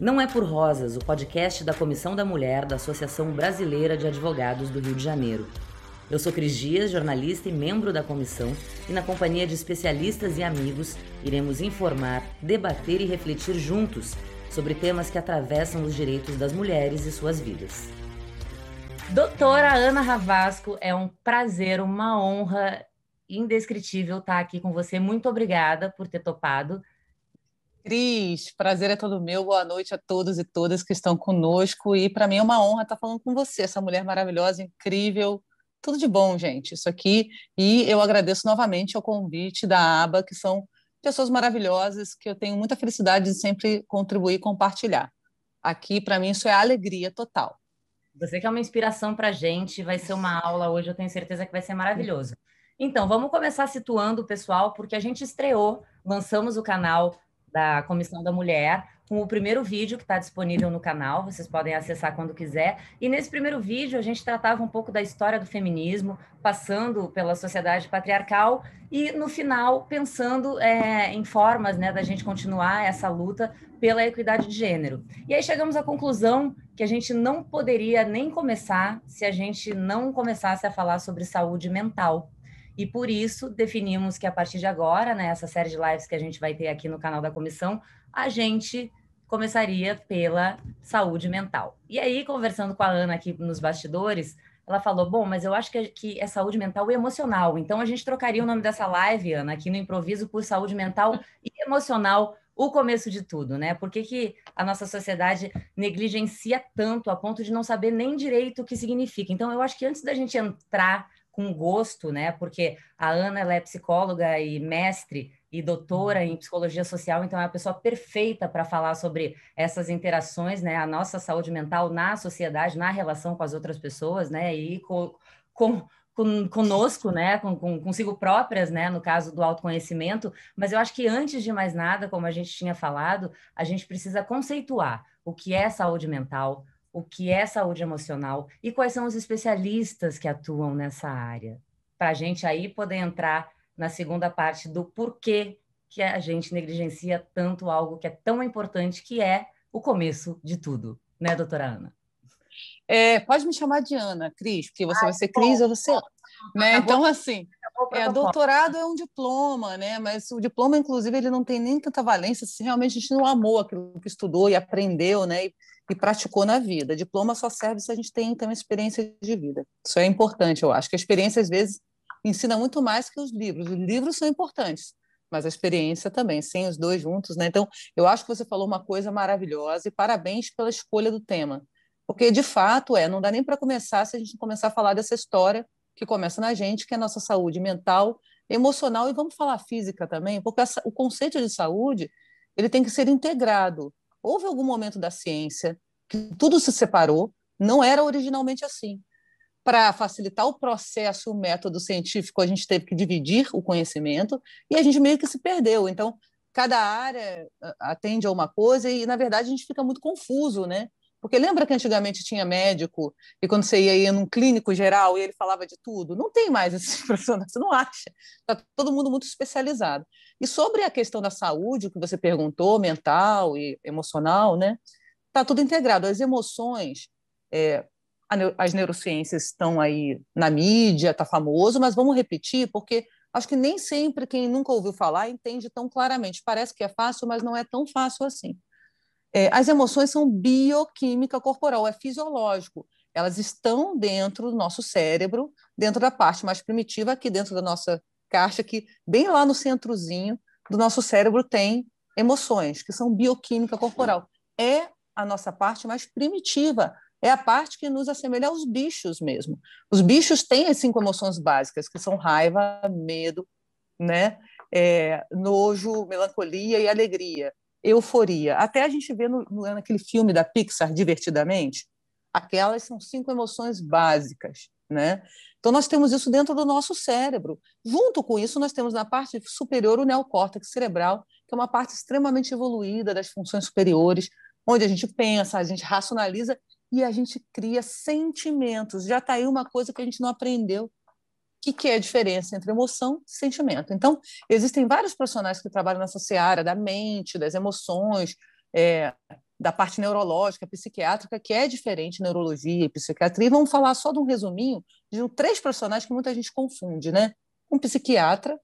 Não é por Rosas, o podcast da Comissão da Mulher da Associação Brasileira de Advogados do Rio de Janeiro. Eu sou Cris Dias, jornalista e membro da comissão, e na companhia de especialistas e amigos, iremos informar, debater e refletir juntos sobre temas que atravessam os direitos das mulheres e suas vidas. Doutora Ana Ravasco, é um prazer, uma honra indescritível estar aqui com você. Muito obrigada por ter topado. Cris, prazer é todo meu. Boa noite a todos e todas que estão conosco. E para mim é uma honra estar falando com você, essa mulher maravilhosa, incrível. Tudo de bom, gente, isso aqui. E eu agradeço novamente ao convite da ABA, que são pessoas maravilhosas, que eu tenho muita felicidade de sempre contribuir e compartilhar. Aqui, para mim, isso é alegria total. Você que é uma inspiração para a gente, vai ser uma aula hoje, eu tenho certeza que vai ser maravilhoso. Então, vamos começar situando o pessoal, porque a gente estreou, lançamos o canal da Comissão da Mulher, com o primeiro vídeo que está disponível no canal, vocês podem acessar quando quiser. E nesse primeiro vídeo a gente tratava um pouco da história do feminismo, passando pela sociedade patriarcal e no final pensando é, em formas né, da gente continuar essa luta pela equidade de gênero. E aí chegamos à conclusão que a gente não poderia nem começar se a gente não começasse a falar sobre saúde mental. E por isso definimos que a partir de agora, né, série de lives que a gente vai ter aqui no canal da comissão, a gente começaria pela saúde mental. E aí, conversando com a Ana aqui nos bastidores, ela falou: Bom, mas eu acho que, que é saúde mental e emocional. Então a gente trocaria o nome dessa live, Ana, aqui no improviso, por saúde mental e emocional, o começo de tudo, né? Por que, que a nossa sociedade negligencia tanto a ponto de não saber nem direito o que significa? Então, eu acho que antes da gente entrar com gosto, né? Porque a Ana ela é psicóloga e mestre e doutora em psicologia social, então é a pessoa perfeita para falar sobre essas interações, né? A nossa saúde mental na sociedade, na relação com as outras pessoas, né? E com, com conosco, né, com, com, consigo próprias, né, no caso do autoconhecimento, mas eu acho que antes de mais nada, como a gente tinha falado, a gente precisa conceituar o que é saúde mental, o que é saúde emocional e quais são os especialistas que atuam nessa área, para a gente aí poder entrar na segunda parte do porquê que a gente negligencia tanto algo que é tão importante, que é o começo de tudo, né, doutora Ana? É, pode me chamar de Ana, Cris, porque você Ai, vai ser Cris ou você. Né? Então, assim, é, doutorado é um diploma, né? Mas o diploma, inclusive, ele não tem nem tanta valência se realmente a gente não amou aquilo que estudou e aprendeu, né? E, e praticou na vida. Diploma só serve se a gente tem então experiência de vida. Isso é importante, eu acho. Que a experiência às vezes ensina muito mais que os livros. Os livros são importantes, mas a experiência também, sem os dois juntos, né? Então, eu acho que você falou uma coisa maravilhosa e parabéns pela escolha do tema. Porque de fato é, não dá nem para começar se a gente começar a falar dessa história que começa na gente, que é a nossa saúde mental, emocional e vamos falar física também, porque essa, o conceito de saúde ele tem que ser integrado. Houve algum momento da ciência que tudo se separou, não era originalmente assim. Para facilitar o processo, o método científico, a gente teve que dividir o conhecimento e a gente meio que se perdeu. Então, cada área atende a uma coisa e, na verdade, a gente fica muito confuso, né? Porque lembra que antigamente tinha médico e quando você ia, ia num clínico geral e ele falava de tudo? Não tem mais esse profissional, você não acha. Está todo mundo muito especializado. E sobre a questão da saúde, que você perguntou, mental e emocional, né? Está tudo integrado. As emoções, é, as neurociências estão aí na mídia, está famoso, mas vamos repetir, porque acho que nem sempre quem nunca ouviu falar entende tão claramente. Parece que é fácil, mas não é tão fácil assim. É, as emoções são bioquímica corporal, é fisiológico. Elas estão dentro do nosso cérebro, dentro da parte mais primitiva, aqui dentro da nossa caixa, que bem lá no centrozinho do nosso cérebro tem emoções, que são bioquímica corporal. É a nossa parte mais primitiva, é a parte que nos assemelha aos bichos mesmo. Os bichos têm as cinco emoções básicas, que são raiva, medo, né? É, nojo, melancolia e alegria euforia. Até a gente vê no, naquele filme da Pixar, Divertidamente, aquelas são cinco emoções básicas, né? Então, nós temos isso dentro do nosso cérebro. Junto com isso, nós temos na parte superior o neocórtex cerebral, que é uma parte extremamente evoluída das funções superiores, onde a gente pensa, a gente racionaliza e a gente cria sentimentos. Já está aí uma coisa que a gente não aprendeu que, que é a diferença entre emoção e sentimento. Então, existem vários profissionais que trabalham nessa seara da mente, das emoções, é, da parte neurológica, psiquiátrica, que é diferente neurologia e psiquiatria. E vamos falar só de um resuminho de três profissionais que muita gente confunde, né? Um psiquiatra,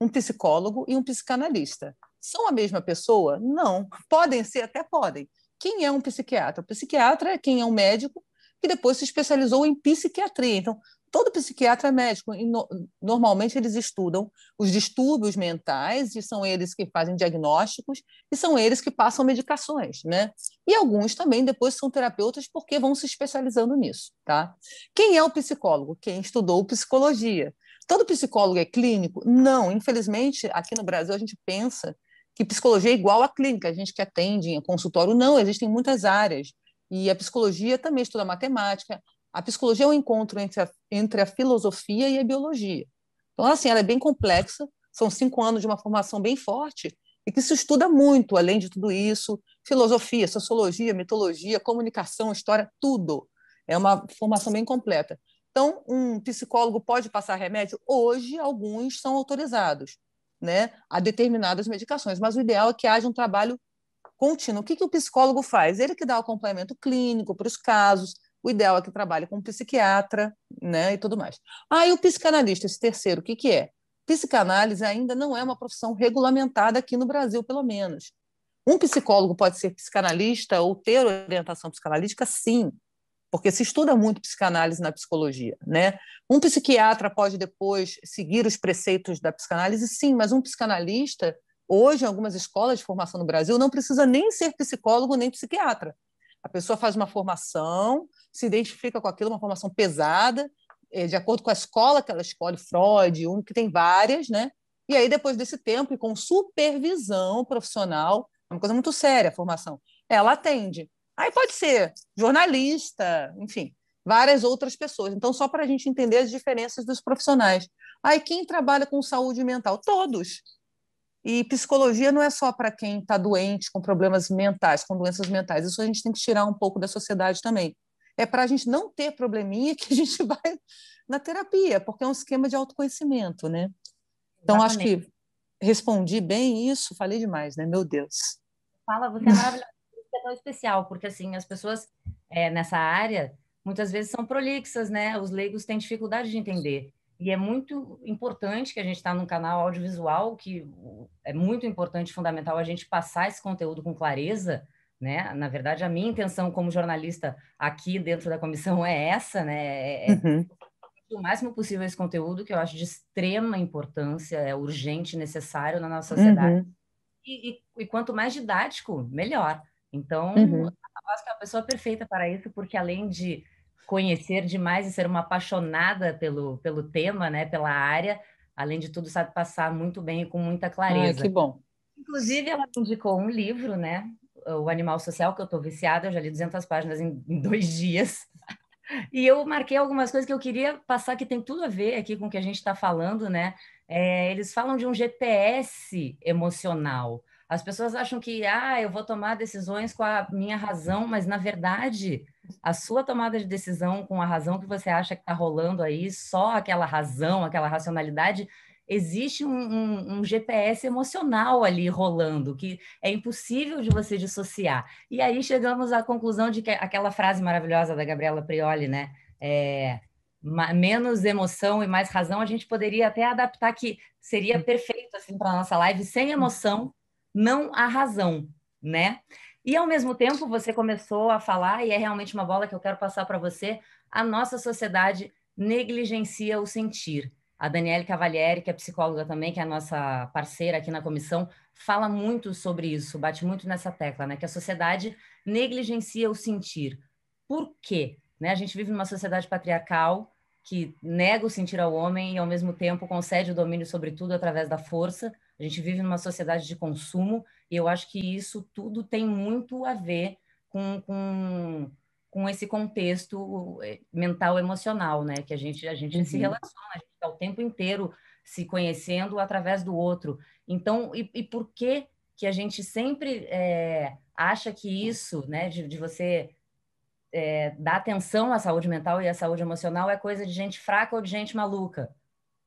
um psicólogo e um psicanalista. São a mesma pessoa? Não. Podem ser, até podem. Quem é um psiquiatra? O psiquiatra é quem é um médico que depois se especializou em psiquiatria. Então, todo psiquiatra é médico e no, normalmente eles estudam os distúrbios mentais e são eles que fazem diagnósticos e são eles que passam medicações, né? E alguns também depois são terapeutas porque vão se especializando nisso, tá? Quem é o psicólogo? Quem estudou psicologia. Todo psicólogo é clínico? Não, infelizmente, aqui no Brasil a gente pensa que psicologia é igual à clínica, a gente que atende em consultório, não, existem muitas áreas. E a psicologia também estuda matemática, a psicologia é um encontro entre a, entre a filosofia e a biologia. Então, assim, ela é bem complexa, são cinco anos de uma formação bem forte e que se estuda muito, além de tudo isso, filosofia, sociologia, mitologia, comunicação, história, tudo. É uma formação bem completa. Então, um psicólogo pode passar remédio? Hoje, alguns são autorizados né, a determinadas medicações, mas o ideal é que haja um trabalho contínuo. O que, que o psicólogo faz? Ele que dá o complemento clínico para os casos, o ideal é que trabalhe com um psiquiatra, né, e tudo mais. Ah, e o psicanalista, esse terceiro, o que, que é? Psicanálise ainda não é uma profissão regulamentada aqui no Brasil, pelo menos. Um psicólogo pode ser psicanalista ou ter orientação psicanalítica, sim, porque se estuda muito psicanálise na psicologia, né? Um psiquiatra pode depois seguir os preceitos da psicanálise, sim, mas um psicanalista, hoje, em algumas escolas de formação no Brasil, não precisa nem ser psicólogo nem psiquiatra. A pessoa faz uma formação, se identifica com aquilo, uma formação pesada, é, de acordo com a escola que ela escolhe, Freud, um que tem várias, né? E aí, depois desse tempo, e com supervisão profissional, é uma coisa muito séria a formação, ela atende. Aí pode ser jornalista, enfim, várias outras pessoas. Então, só para a gente entender as diferenças dos profissionais. Aí, quem trabalha com saúde mental? Todos. E psicologia não é só para quem está doente, com problemas mentais, com doenças mentais. Isso a gente tem que tirar um pouco da sociedade também. É para a gente não ter probleminha que a gente vai na terapia, porque é um esquema de autoconhecimento, né? Então, Exatamente. acho que respondi bem isso, falei demais, né? Meu Deus. Fala, você é maravilhosa, é tão especial, porque assim, as pessoas é, nessa área muitas vezes são prolixas, né? Os leigos têm dificuldade de entender. E é muito importante que a gente está num canal audiovisual, que é muito importante, fundamental a gente passar esse conteúdo com clareza, né? Na verdade, a minha intenção como jornalista aqui dentro da comissão é essa, né? É, é uhum. o máximo possível esse conteúdo que eu acho de extrema importância, é urgente, necessário na nossa sociedade. Uhum. E, e, e, quanto mais didático, melhor. Então, uhum. eu acho que é a pessoa perfeita para isso, porque além de conhecer demais e ser uma apaixonada pelo, pelo tema, né, pela área. Além de tudo, sabe passar muito bem e com muita clareza. Ah, que bom. Inclusive, ela indicou um livro, né? O Animal Social, que eu estou viciada, eu já li 200 páginas em, em dois dias. E eu marquei algumas coisas que eu queria passar que tem tudo a ver aqui com o que a gente está falando, né? É, eles falam de um GPS emocional. As pessoas acham que, ah, eu vou tomar decisões com a minha razão, mas na verdade a sua tomada de decisão com a razão que você acha que está rolando aí, só aquela razão, aquela racionalidade, existe um, um, um, GPS emocional ali rolando, que é impossível de você dissociar. E aí chegamos à conclusão de que aquela frase maravilhosa da Gabriela Prioli, né? É, menos emoção e mais razão, a gente poderia até adaptar que seria perfeito assim para nossa live sem emoção, não a razão, né? E, ao mesmo tempo, você começou a falar, e é realmente uma bola que eu quero passar para você, a nossa sociedade negligencia o sentir. A Daniele Cavalieri, que é psicóloga também, que é a nossa parceira aqui na comissão, fala muito sobre isso, bate muito nessa tecla, né? Que a sociedade negligencia o sentir. Por quê? Né? A gente vive numa sociedade patriarcal que nega o sentir ao homem e, ao mesmo tempo, concede o domínio sobre tudo através da força. A gente vive numa sociedade de consumo e eu acho que isso tudo tem muito a ver com, com, com esse contexto eh, mental emocional, né? Que a gente, a gente uhum. se relaciona, a gente está o tempo inteiro se conhecendo através do outro. Então, e, e por que que a gente sempre é, acha que isso, né, de, de você é, dar atenção à saúde mental e à saúde emocional é coisa de gente fraca ou de gente maluca?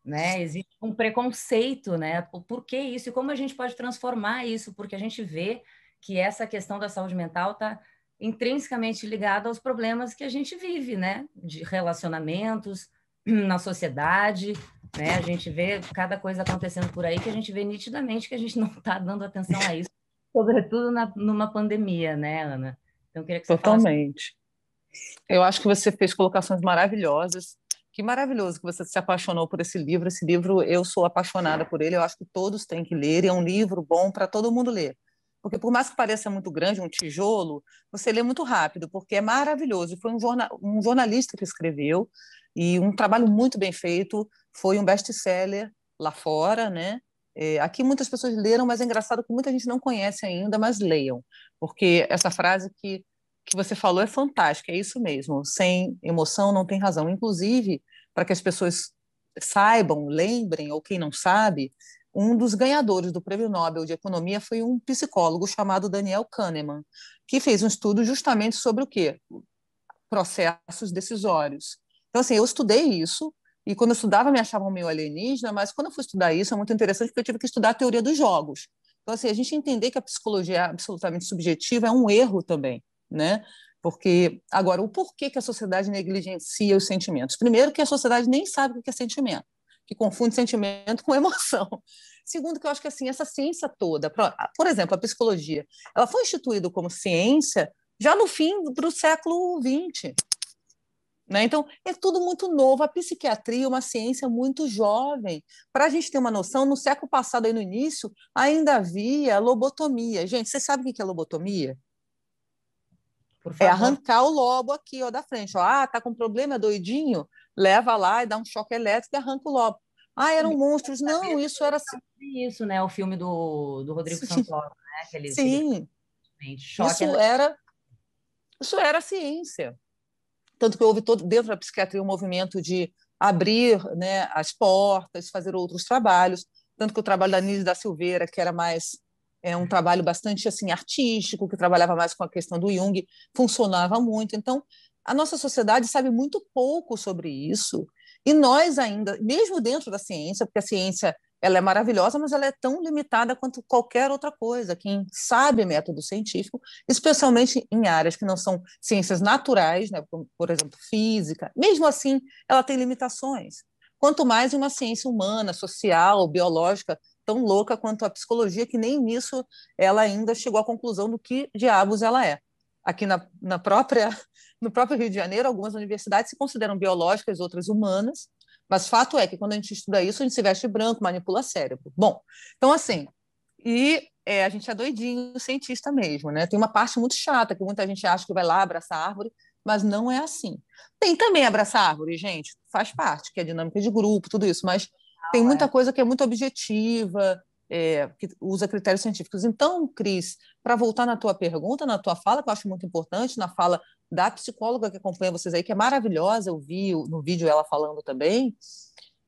Né? Existe um preconceito, né? Por, que isso? E como a gente pode transformar isso? Porque a gente vê que essa questão da saúde mental está intrinsecamente ligada aos problemas que a gente vive, né? De relacionamentos na sociedade, né? A gente vê cada coisa acontecendo por aí que a gente vê nitidamente que a gente não está dando atenção a isso, sobretudo na, numa pandemia, né, Ana? Então, queria que você Totalmente. Falasse... Eu acho que você fez colocações maravilhosas. Que maravilhoso que você se apaixonou por esse livro. Esse livro, eu sou apaixonada por ele. Eu acho que todos têm que ler. É um livro bom para todo mundo ler. Porque, por mais que pareça muito grande, um tijolo, você lê muito rápido, porque é maravilhoso. Foi um, jornal, um jornalista que escreveu, e um trabalho muito bem feito. Foi um best-seller lá fora, né? É, aqui muitas pessoas leram, mas é engraçado que muita gente não conhece ainda, mas leiam, porque essa frase que, que você falou é fantástica, é isso mesmo. Sem emoção não tem razão. Inclusive, para que as pessoas saibam, lembrem, ou quem não sabe, um dos ganhadores do Prêmio Nobel de Economia foi um psicólogo chamado Daniel Kahneman, que fez um estudo justamente sobre o quê? Processos decisórios. Então, assim, eu estudei isso, e quando eu estudava me achavam meio alienígena, mas quando eu fui estudar isso é muito interessante porque eu tive que estudar a teoria dos jogos. Então, assim, a gente entender que a psicologia é absolutamente subjetiva é um erro também, né? Porque, agora, o porquê que a sociedade negligencia os sentimentos? Primeiro, que a sociedade nem sabe o que é sentimento, que confunde sentimento com emoção. Segundo, que eu acho que assim essa ciência toda, por exemplo, a psicologia, ela foi instituída como ciência já no fim do século XX. Né? Então, é tudo muito novo. A psiquiatria é uma ciência muito jovem. Para a gente ter uma noção, no século passado, aí no início, ainda havia lobotomia. Gente, você sabe o que é lobotomia? É arrancar o lobo aqui ó, da frente. Ó. Ah, tá com problema, doidinho? Leva lá e dá um choque elétrico e arranca o lobo. Ah, eram monstros. Não, isso era assim. Isso, né? O filme do, do Rodrigo. Santoro, né? Aquele, Sim. Aquele... Isso era, isso era ciência. Tanto que houve todo, dentro da psiquiatria um movimento de abrir né, as portas, fazer outros trabalhos. Tanto que o trabalho da Nise da Silveira, que era mais é um trabalho bastante assim artístico, que trabalhava mais com a questão do Jung, funcionava muito. Então, a nossa sociedade sabe muito pouco sobre isso. E nós ainda, mesmo dentro da ciência, porque a ciência ela é maravilhosa, mas ela é tão limitada quanto qualquer outra coisa. Quem sabe método científico, especialmente em áreas que não são ciências naturais, né, como, por exemplo, física, mesmo assim, ela tem limitações. Quanto mais uma ciência humana, social, biológica, tão louca quanto a psicologia, que nem nisso ela ainda chegou à conclusão do que diabos ela é. Aqui na, na própria, no próprio Rio de Janeiro, algumas universidades se consideram biológicas, outras humanas, mas fato é que quando a gente estuda isso, a gente se veste branco, manipula cérebro. Bom, então assim, e é, a gente é doidinho, cientista mesmo, né? Tem uma parte muito chata que muita gente acha que vai lá abraçar a árvore, mas não é assim. Tem também abraçar árvore, gente, faz parte, que é dinâmica de grupo, tudo isso, mas tem muita é. coisa que é muito objetiva, é, que usa critérios científicos. Então, Cris, para voltar na tua pergunta, na tua fala, que eu acho muito importante, na fala da psicóloga que acompanha vocês aí, que é maravilhosa, eu vi no vídeo ela falando também.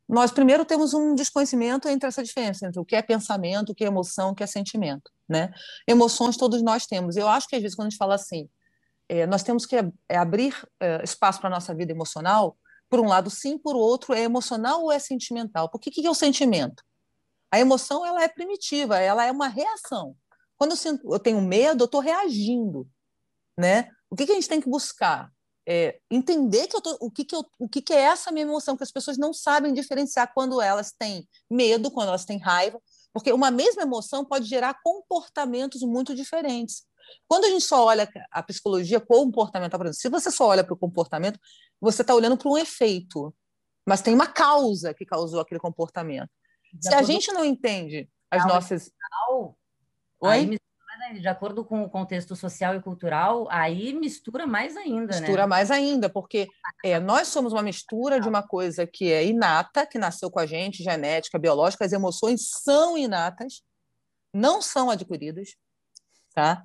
Nós primeiro temos um desconhecimento entre essa diferença entre o que é pensamento, o que é emoção, o que é sentimento, né? Emoções todos nós temos. Eu acho que às vezes quando a gente fala assim, é, nós temos que é, abrir é, espaço para a nossa vida emocional, por um lado sim, por outro é emocional ou é sentimental? Porque o que é o sentimento? A emoção ela é primitiva, ela é uma reação. Quando eu, sinto, eu tenho medo, eu estou reagindo, né? O que, que a gente tem que buscar? É entender que eu tô, o, que, que, eu, o que, que é essa minha emoção, que as pessoas não sabem diferenciar quando elas têm medo, quando elas têm raiva, porque uma mesma emoção pode gerar comportamentos muito diferentes. Quando a gente só olha a psicologia comportamental, por exemplo, se você só olha para o comportamento, você está olhando para um efeito, mas tem uma causa que causou aquele comportamento. Se a gente não entende as nossas. Oi? de acordo com o contexto social e cultural, aí mistura mais ainda, né? Mistura né? mais ainda, porque é, nós somos uma mistura de uma coisa que é inata, que nasceu com a gente, genética, biológica, as emoções são inatas, não são adquiridas, tá?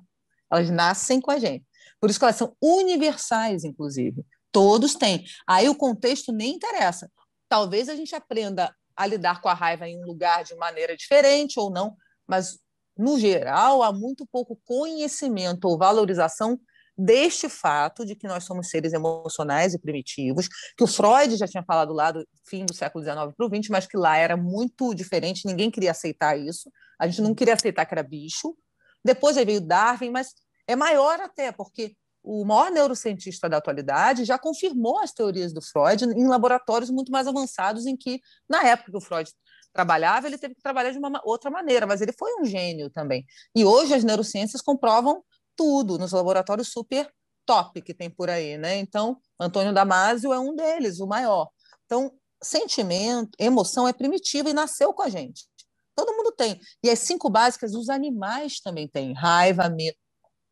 Elas nascem com a gente. Por isso que elas são universais, inclusive. Todos têm. Aí o contexto nem interessa. Talvez a gente aprenda a lidar com a raiva em um lugar de maneira diferente ou não, mas no geral, há muito pouco conhecimento ou valorização deste fato de que nós somos seres emocionais e primitivos, que o Freud já tinha falado lá do fim do século XIX para o XX, mas que lá era muito diferente, ninguém queria aceitar isso, a gente não queria aceitar que era bicho, Depois veio Darwin, mas é maior até, porque o maior neurocientista da atualidade já confirmou as teorias do Freud em laboratórios muito mais avançados, em que, na época que o Freud trabalhava, ele teve que trabalhar de uma outra maneira, mas ele foi um gênio também. E hoje as neurociências comprovam tudo nos laboratórios super top que tem por aí, né? Então, Antônio Damasio é um deles, o maior. Então, sentimento, emoção é primitiva e nasceu com a gente. Todo mundo tem. E as cinco básicas, os animais também têm. Raiva, medo.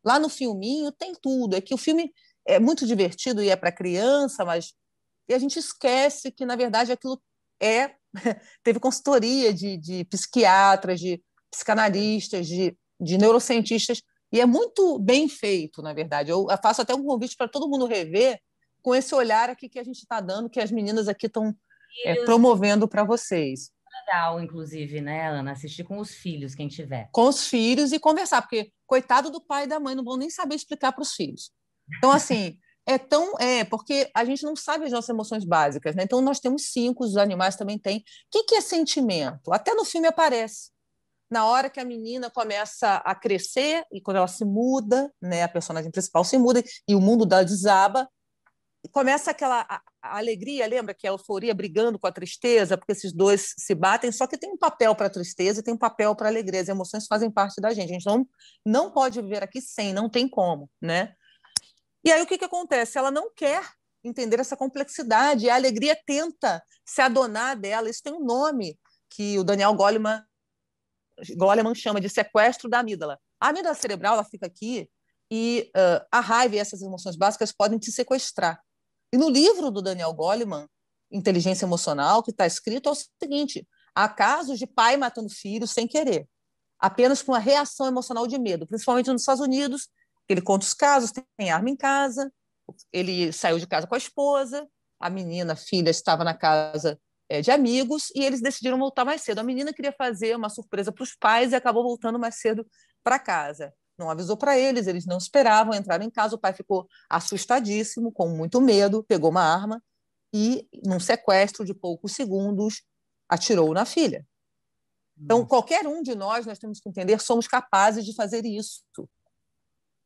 Lá no filminho tem tudo. É que o filme é muito divertido e é para criança, mas e a gente esquece que, na verdade, aquilo é. Teve consultoria de, de psiquiatras, de psicanalistas, de, de neurocientistas, e é muito bem feito, na verdade. Eu faço até um convite para todo mundo rever com esse olhar aqui que a gente está dando, que as meninas aqui estão é, promovendo para vocês. Legal, inclusive, né, Ana? Assistir com os filhos, quem tiver. Com os filhos e conversar, porque coitado do pai e da mãe, não vão nem saber explicar para os filhos. Então, assim, é tão. É, porque a gente não sabe as nossas emoções básicas, né? Então, nós temos cinco, os animais também têm. O que, que é sentimento? Até no filme aparece. Na hora que a menina começa a crescer e quando ela se muda, né, a personagem principal se muda e o mundo dela desaba, começa aquela alegria, lembra que é a euforia brigando com a tristeza, porque esses dois se batem, só que tem um papel para a tristeza e tem um papel para a alegria. As emoções fazem parte da gente. A gente não, não pode viver aqui sem, não tem como, né? E aí o que, que acontece? Ela não quer entender essa complexidade, a alegria tenta se adonar dela. Isso tem um nome que o Daniel Goleman, Goleman chama de sequestro da amígdala. A amígdala cerebral ela fica aqui e uh, a raiva e essas emoções básicas podem te sequestrar. E no livro do Daniel Goleman, Inteligência Emocional, que está escrito é o seguinte: há casos de pai matando filho sem querer, apenas com uma reação emocional de medo, principalmente nos Estados Unidos. Ele conta os casos: tem arma em casa, ele saiu de casa com a esposa, a menina, a filha, estava na casa é, de amigos e eles decidiram voltar mais cedo. A menina queria fazer uma surpresa para os pais e acabou voltando mais cedo para casa não avisou para eles, eles não esperavam, entraram em casa, o pai ficou assustadíssimo, com muito medo, pegou uma arma e, num sequestro de poucos segundos, atirou na filha. Então, qualquer um de nós, nós temos que entender, somos capazes de fazer isso.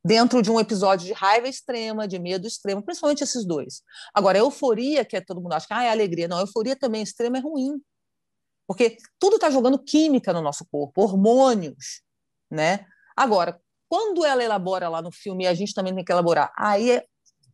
Dentro de um episódio de raiva extrema, de medo extremo, principalmente esses dois. Agora, a euforia, que é todo mundo acha que ah, é alegria. Não, a euforia também extrema é ruim. Porque tudo está jogando química no nosso corpo, hormônios. Né? Agora, quando ela elabora lá no filme, e a gente também tem que elaborar, aí é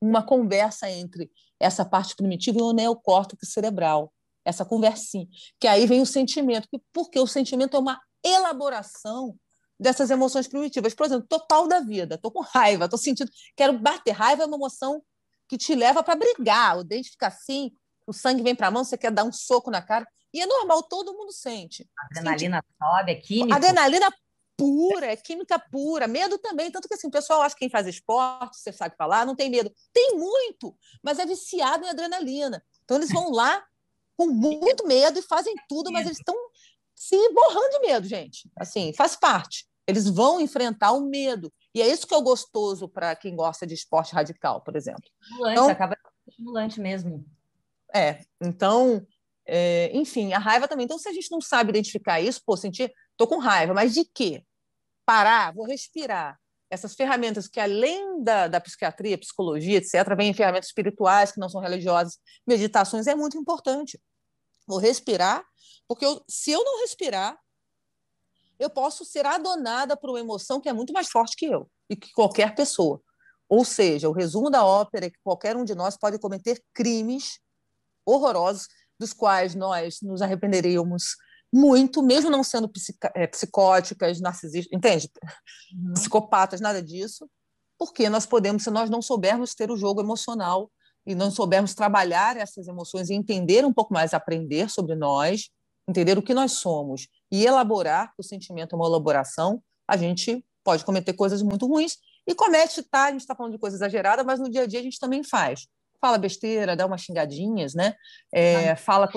uma conversa entre essa parte primitiva e o neocórtex cerebral, essa conversinha, que aí vem o sentimento, porque o sentimento é uma elaboração dessas emoções primitivas. Por exemplo, total da vida, estou com raiva, estou sentindo, quero bater. Raiva é uma emoção que te leva para brigar, o dente fica assim, o sangue vem para a mão, você quer dar um soco na cara, e é normal, todo mundo sente. Adrenalina sente. sobe, é químico. Adrenalina pura, é química pura. Medo também, tanto que assim, o pessoal acha que quem faz esporte, você sabe falar, não tem medo. Tem muito, mas é viciado em adrenalina. Então eles vão lá com muito medo e fazem tudo, mas eles estão se borrando de medo, gente. Assim, faz parte. Eles vão enfrentar o medo. E é isso que é o gostoso para quem gosta de esporte radical, por exemplo. Estimulante, então, acaba estimulante mesmo. É, então, é, enfim, a raiva também. Então, se a gente não sabe identificar isso, pô, sentir Estou com raiva, mas de quê? Parar, vou respirar. Essas ferramentas que, além da, da psiquiatria, psicologia, etc., vêm ferramentas espirituais que não são religiosas, meditações, é muito importante. Vou respirar, porque eu, se eu não respirar, eu posso ser adonada por uma emoção que é muito mais forte que eu e que qualquer pessoa. Ou seja, o resumo da ópera é que qualquer um de nós pode cometer crimes horrorosos, dos quais nós nos arrependeríamos muito, mesmo não sendo é, psicóticas, narcisistas, entende? Uhum. Psicopatas, nada disso, porque nós podemos, se nós não soubermos ter o jogo emocional e não soubermos trabalhar essas emoções e entender um pouco mais, aprender sobre nós, entender o que nós somos e elaborar, o sentimento é uma elaboração, a gente pode cometer coisas muito ruins e comete, tá? A gente está falando de coisa exagerada, mas no dia a dia a gente também faz. Fala besteira, dá umas xingadinhas, né? É, fala.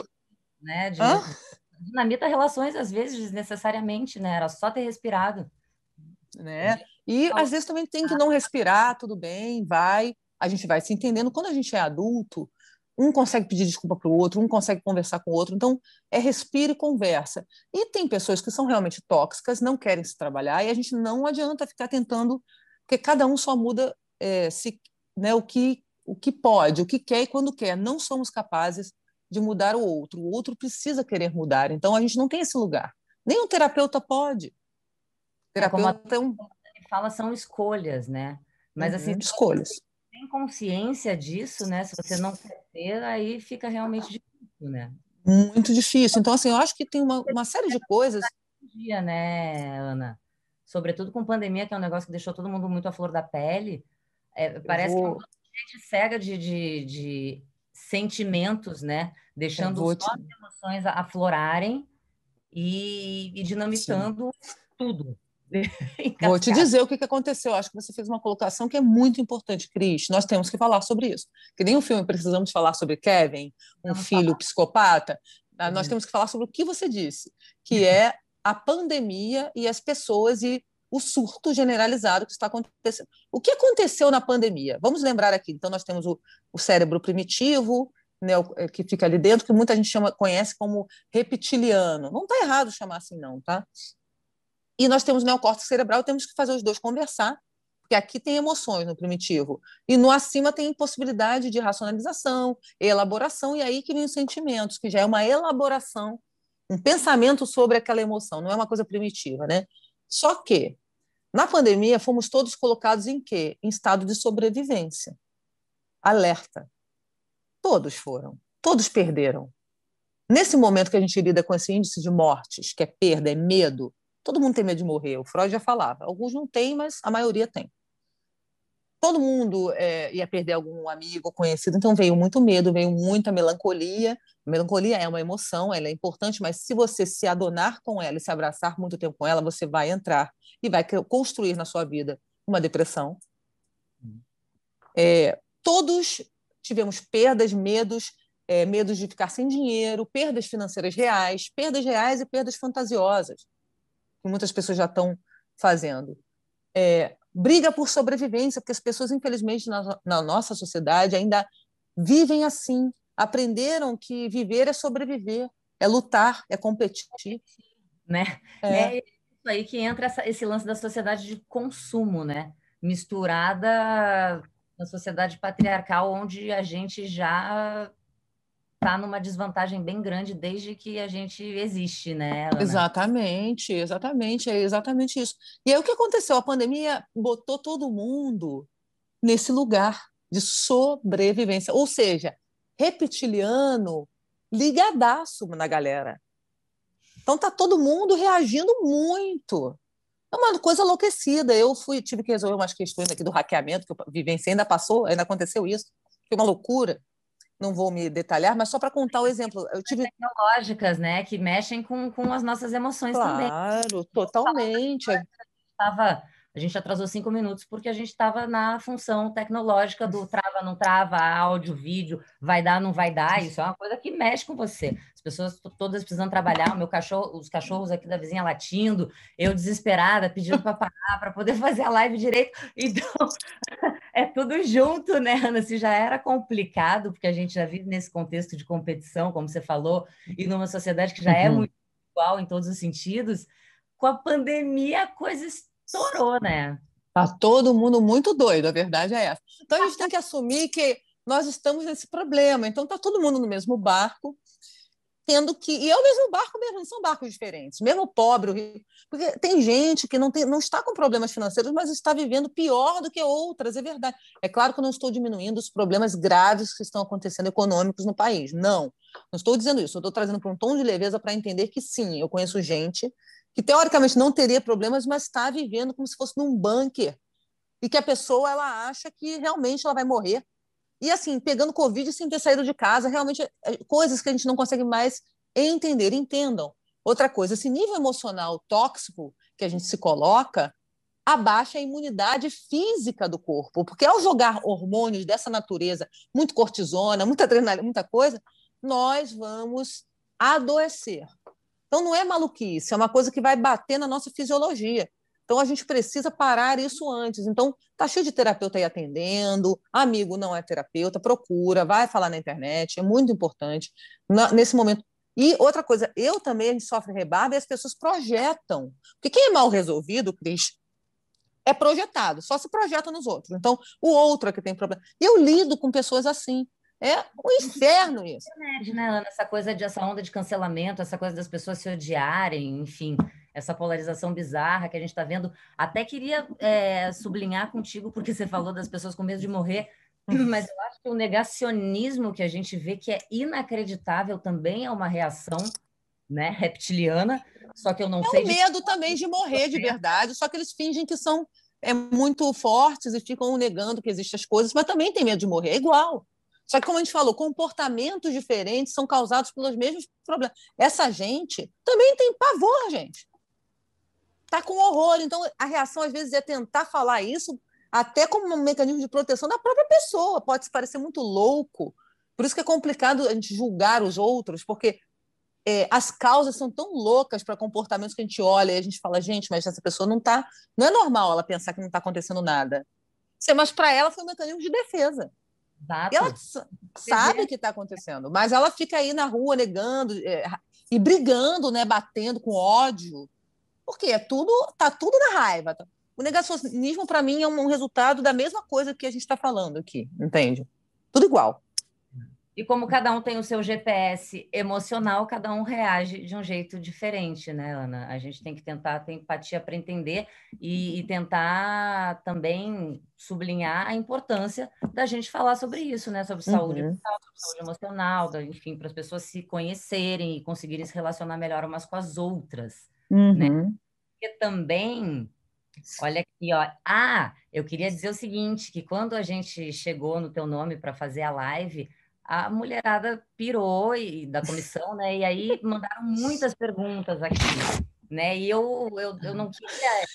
Né? De... Dinamita relações, às vezes, desnecessariamente, né? Era só ter respirado. Né? E às vezes também tem que não respirar, tudo bem, vai, a gente vai se entendendo. Quando a gente é adulto, um consegue pedir desculpa para o outro, um consegue conversar com o outro. Então, é respira e conversa. E tem pessoas que são realmente tóxicas, não querem se trabalhar, e a gente não adianta ficar tentando, porque cada um só muda é, se, né, o, que, o que pode, o que quer e quando quer. Não somos capazes de mudar o outro. O outro precisa querer mudar. Então, a gente não tem esse lugar. Nem o terapeuta pode. O terapeuta é, como a... é fala, são escolhas, né? Mas, assim, uhum, assim, escolhas tem consciência disso, né? Se você não quer ter, aí fica realmente difícil, né? Muito difícil. Então, assim, eu acho que tem uma, uma série de coisas. Dia, né, Ana? Sobretudo com pandemia, que é um negócio que deixou todo mundo muito à flor da pele. É, parece vou... que a gente cega de, de, de, sentimentos, né? Deixando só te... as emoções aflorarem e, e dinamitando Sim. tudo. Vou te dizer o que aconteceu. Acho que você fez uma colocação que é muito importante, Cris. Nós temos que falar sobre isso. Que nem o filme precisamos falar sobre Kevin, um Vamos filho falar. psicopata. Uhum. Nós temos que falar sobre o que você disse, que é a pandemia e as pessoas e o surto generalizado que está acontecendo. O que aconteceu na pandemia? Vamos lembrar aqui. Então, nós temos o, o cérebro primitivo, né, é, que fica ali dentro, que muita gente chama, conhece como reptiliano. Não está errado chamar assim, não, tá? E nós temos neocórtex cerebral, temos que fazer os dois conversar, porque aqui tem emoções no primitivo, e no acima tem possibilidade de racionalização, elaboração, e aí que vem os sentimentos, que já é uma elaboração, um pensamento sobre aquela emoção, não é uma coisa primitiva, né? Só que, na pandemia, fomos todos colocados em quê? Em estado de sobrevivência. Alerta. Todos foram. Todos perderam. Nesse momento que a gente lida com esse índice de mortes, que é perda, é medo, Todo mundo tem medo de morrer, o Freud já falava. Alguns não têm, mas a maioria tem. Todo mundo é, ia perder algum amigo conhecido, então veio muito medo, veio muita melancolia. melancolia é uma emoção, ela é importante, mas se você se adonar com ela e se abraçar muito tempo com ela, você vai entrar e vai construir na sua vida uma depressão. É, todos tivemos perdas, medos, é, medos de ficar sem dinheiro, perdas financeiras reais, perdas reais e perdas fantasiosas que muitas pessoas já estão fazendo. É, briga por sobrevivência, porque as pessoas, infelizmente, na, na, nossa sociedade ainda vivem assim, aprenderam que viver é sobreviver, é lutar, é competir. Né? É, é isso aí que entra essa, esse lance da sociedade de consumo, né? misturada na sociedade patriarcal, onde a gente já está numa desvantagem bem grande desde que a gente existe, né? Exatamente, exatamente, é exatamente isso. E aí o que aconteceu? A pandemia botou todo mundo nesse lugar de sobrevivência, ou seja, reptiliano ligadaço na galera. Então tá todo mundo reagindo muito. É uma coisa enlouquecida. Eu fui, tive que resolver umas questões aqui do hackeamento que eu vivenciei, ainda passou, ainda aconteceu isso. Foi uma loucura não vou me detalhar, mas só para contar o exemplo. Eu tive tecnológicas, né, que mexem com, com as nossas emoções claro, também. Claro, totalmente. Estava a gente atrasou cinco minutos porque a gente estava na função tecnológica do trava, não trava, áudio, vídeo, vai dar, não vai dar. Isso é uma coisa que mexe com você. As pessoas todas precisando trabalhar, o meu cachorro, os cachorros aqui da vizinha latindo, eu desesperada, pedindo para parar, para poder fazer a live direito. Então, é tudo junto, né, Ana? Se já era complicado, porque a gente já vive nesse contexto de competição, como você falou, e numa sociedade que já é uhum. muito igual em todos os sentidos, com a pandemia a coisa estourou, né? Tá todo mundo muito doido, a verdade é essa. Então a gente tem que assumir que nós estamos nesse problema. Então tá todo mundo no mesmo barco, tendo que e é o mesmo barco mesmo, são barcos diferentes. Mesmo pobre, rico, porque tem gente que não tem, não está com problemas financeiros, mas está vivendo pior do que outras, é verdade. É claro que eu não estou diminuindo os problemas graves que estão acontecendo econômicos no país. Não, não estou dizendo isso. Eu estou trazendo para um tom de leveza para entender que sim, eu conheço gente que teoricamente não teria problemas, mas está vivendo como se fosse num bunker e que a pessoa ela acha que realmente ela vai morrer e assim pegando covid sem ter saído de casa, realmente é, coisas que a gente não consegue mais entender, entendam. Outra coisa, esse nível emocional tóxico que a gente se coloca abaixa a imunidade física do corpo, porque ao jogar hormônios dessa natureza, muito cortisona, muita adrenalina, muita coisa, nós vamos adoecer. Então não é maluquice, é uma coisa que vai bater na nossa fisiologia. Então a gente precisa parar isso antes. Então tá cheio de terapeuta aí atendendo, amigo não é terapeuta, procura, vai falar na internet, é muito importante na, nesse momento. E outra coisa, eu também a gente sofre rebarba e as pessoas projetam. Porque quem é mal resolvido, Cris, é projetado, só se projeta nos outros. Então, o outro é que tem problema. Eu lido com pessoas assim. É um inferno isso. É né, Ana? Essa coisa de essa onda de cancelamento, essa coisa das pessoas se odiarem, enfim, essa polarização bizarra que a gente está vendo. Até queria é, sublinhar contigo, porque você falou das pessoas com medo de morrer, mas eu acho que o negacionismo que a gente vê que é inacreditável também é uma reação né, reptiliana, só que eu não é sei. É o medo de... também de morrer de verdade, só que eles fingem que são é, muito fortes e ficam negando que existem as coisas, mas também tem medo de morrer, é igual. Só que, como a gente falou, comportamentos diferentes são causados pelos mesmos problemas. Essa gente também tem pavor, gente. Está com horror. Então, a reação, às vezes, é tentar falar isso até como um mecanismo de proteção da própria pessoa. Pode parecer muito louco. Por isso que é complicado a gente julgar os outros, porque é, as causas são tão loucas para comportamentos que a gente olha e a gente fala, gente, mas essa pessoa não está. Não é normal ela pensar que não está acontecendo nada. Mas para ela foi um mecanismo de defesa. Exato. Ela sabe o que está acontecendo, mas ela fica aí na rua negando é, e brigando, né, batendo com ódio, porque é tudo, tá tudo na raiva. Tá? O negacionismo para mim é um resultado da mesma coisa que a gente está falando aqui, entende? Tudo igual. E como cada um tem o seu GPS emocional, cada um reage de um jeito diferente, né, Ana? A gente tem que tentar ter empatia para entender e, e, tentar também sublinhar a importância da gente falar sobre isso, né? Sobre saúde uhum. mental, sobre saúde emocional, enfim, para as pessoas se conhecerem e conseguirem se relacionar melhor umas com as outras? Uhum. né? Porque também Olha aqui, ó. Ah, eu queria dizer o seguinte, que quando a gente chegou no teu nome para fazer a live, a mulherada pirou e, da comissão, né? E aí mandaram muitas perguntas aqui, né? E eu, eu, eu não queria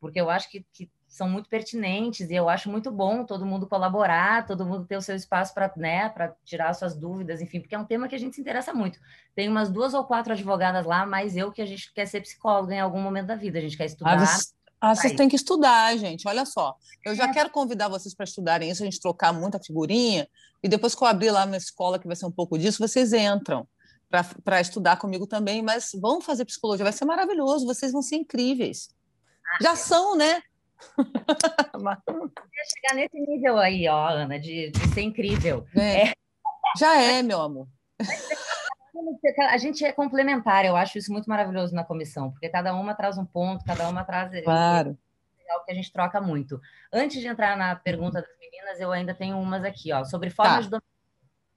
porque eu acho que, que são muito pertinentes e eu acho muito bom todo mundo colaborar, todo mundo ter o seu espaço para né, tirar suas dúvidas, enfim, porque é um tema que a gente se interessa muito. Tem umas duas ou quatro advogadas lá, mas eu que a gente quer ser psicóloga em algum momento da vida, a gente quer estudar. Ah, ah, vocês têm que estudar, gente. Olha só. Eu já é. quero convidar vocês para estudarem isso, a gente trocar muita figurinha. E depois que eu abrir lá na escola, que vai ser um pouco disso, vocês entram para estudar comigo também. Mas vão fazer psicologia, vai ser maravilhoso. Vocês vão ser incríveis. Ah, já é. são, né? chegar nesse nível aí, ó, Ana, de, de ser incrível. É. É. Já é, meu amor. A gente é complementar, eu acho isso muito maravilhoso na comissão, porque cada uma traz um ponto, cada uma traz. Claro. É algo que a gente troca muito. Antes de entrar na pergunta das meninas, eu ainda tenho umas aqui, ó, sobre formas tá. de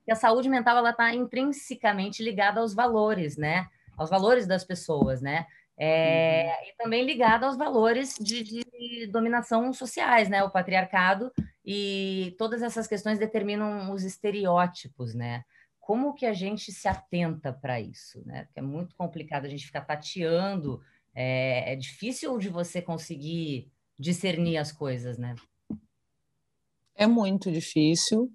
que a saúde mental ela está intrinsecamente ligada aos valores, né? Aos valores das pessoas, né? É, uhum. E também ligada aos valores de, de, dominação sociais, né? O patriarcado e todas essas questões determinam os estereótipos, né? como que a gente se atenta para isso, né? Porque é muito complicado a gente ficar tateando, é, é difícil de você conseguir discernir as coisas, né? É muito difícil,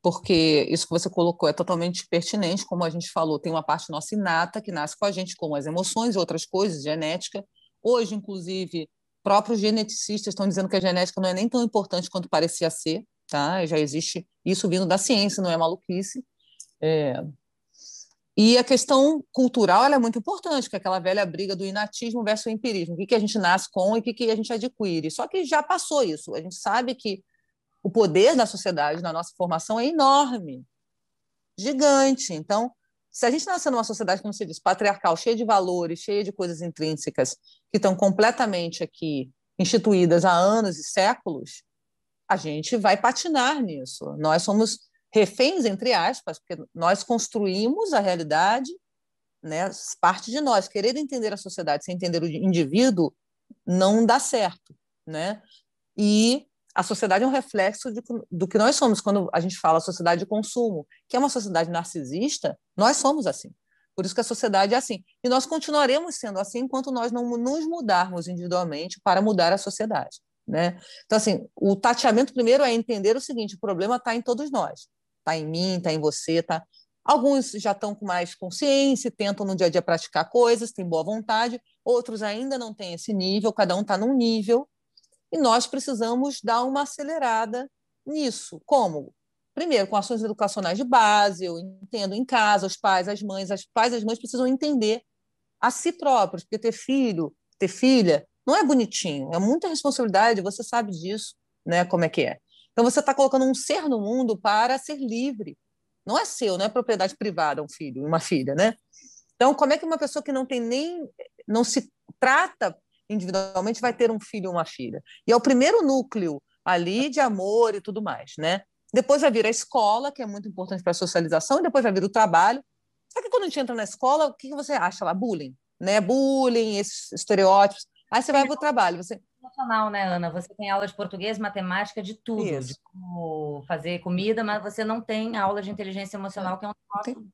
porque isso que você colocou é totalmente pertinente, como a gente falou, tem uma parte nossa inata que nasce com a gente, como as emoções e outras coisas, genética. Hoje, inclusive, próprios geneticistas estão dizendo que a genética não é nem tão importante quanto parecia ser, tá? Já existe isso vindo da ciência, não é maluquice. É. E a questão cultural é muito importante, que é aquela velha briga do inatismo versus o empirismo. O que, que a gente nasce com e o que, que a gente adquire. Só que já passou isso. A gente sabe que o poder da sociedade na nossa formação é enorme, gigante. Então, se a gente nasce numa sociedade, como se diz, patriarcal, cheia de valores, cheia de coisas intrínsecas, que estão completamente aqui instituídas há anos e séculos, a gente vai patinar nisso. Nós somos reféns, entre aspas, porque nós construímos a realidade, né, parte de nós. Querer entender a sociedade sem entender o indivíduo não dá certo. Né? E a sociedade é um reflexo de, do que nós somos. Quando a gente fala sociedade de consumo, que é uma sociedade narcisista, nós somos assim. Por isso que a sociedade é assim. E nós continuaremos sendo assim enquanto nós não nos mudarmos individualmente para mudar a sociedade. Né? Então, assim, o tateamento primeiro é entender o seguinte: o problema está em todos nós está em mim, está em você, tá. Alguns já estão com mais consciência, tentam no dia a dia praticar coisas, têm boa vontade, outros ainda não têm esse nível, cada um está num nível, e nós precisamos dar uma acelerada nisso. Como? Primeiro, com ações educacionais de base, eu entendo em casa, os pais, as mães, as pais as mães precisam entender a si próprios, porque ter filho, ter filha, não é bonitinho, é muita responsabilidade, você sabe disso, né? Como é que é. Então você está colocando um ser no mundo para ser livre. Não é seu, não é propriedade privada um filho, uma filha, né? Então, como é que uma pessoa que não tem nem não se trata individualmente vai ter um filho ou uma filha? E é o primeiro núcleo ali de amor e tudo mais, né? Depois vai vir a escola, que é muito importante para a socialização, e depois vai vir o trabalho. Só que quando a gente entra na escola, o que você acha lá? Bullying, né? Bullying, esses estereótipos. Aí você vai para o trabalho. Você... Emocional, né, Ana? Você tem aula de português, matemática, de tudo, Isso. de como fazer comida, mas você não tem aula de inteligência emocional, que é um negócio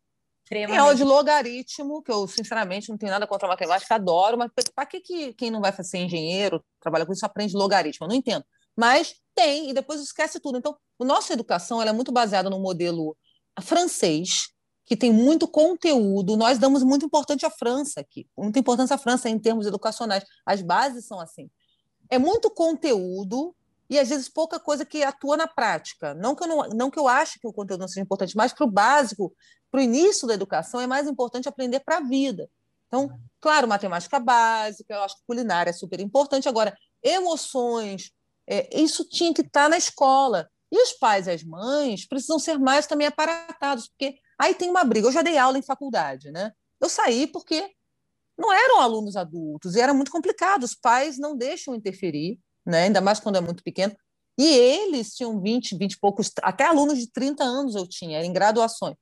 tem aula de logaritmo, que eu, sinceramente, não tenho nada contra a matemática, adoro, mas para que, que quem não vai ser engenheiro, trabalha com isso, aprende logaritmo? Eu não entendo. Mas tem, e depois esquece tudo. Então, a nossa educação é muito baseada no modelo francês, que tem muito conteúdo. Nós damos muito importante à França aqui, muita importância à França em termos educacionais. As bases são assim. É muito conteúdo e às vezes pouca coisa que atua na prática. Não que eu, não, não que eu ache que o conteúdo não seja importante, mas para o básico, para o início da educação, é mais importante aprender para a vida. Então, claro, matemática básica, eu acho que culinária é super importante. Agora, emoções, é, isso tinha que estar tá na escola. E os pais e as mães precisam ser mais também aparatados, porque aí tem uma briga. Eu já dei aula em faculdade, né? Eu saí porque não eram alunos adultos e era muito complicado. Os pais não deixam interferir, né? ainda mais quando é muito pequeno. E eles tinham 20, 20 e poucos, até alunos de 30 anos eu tinha, em graduações.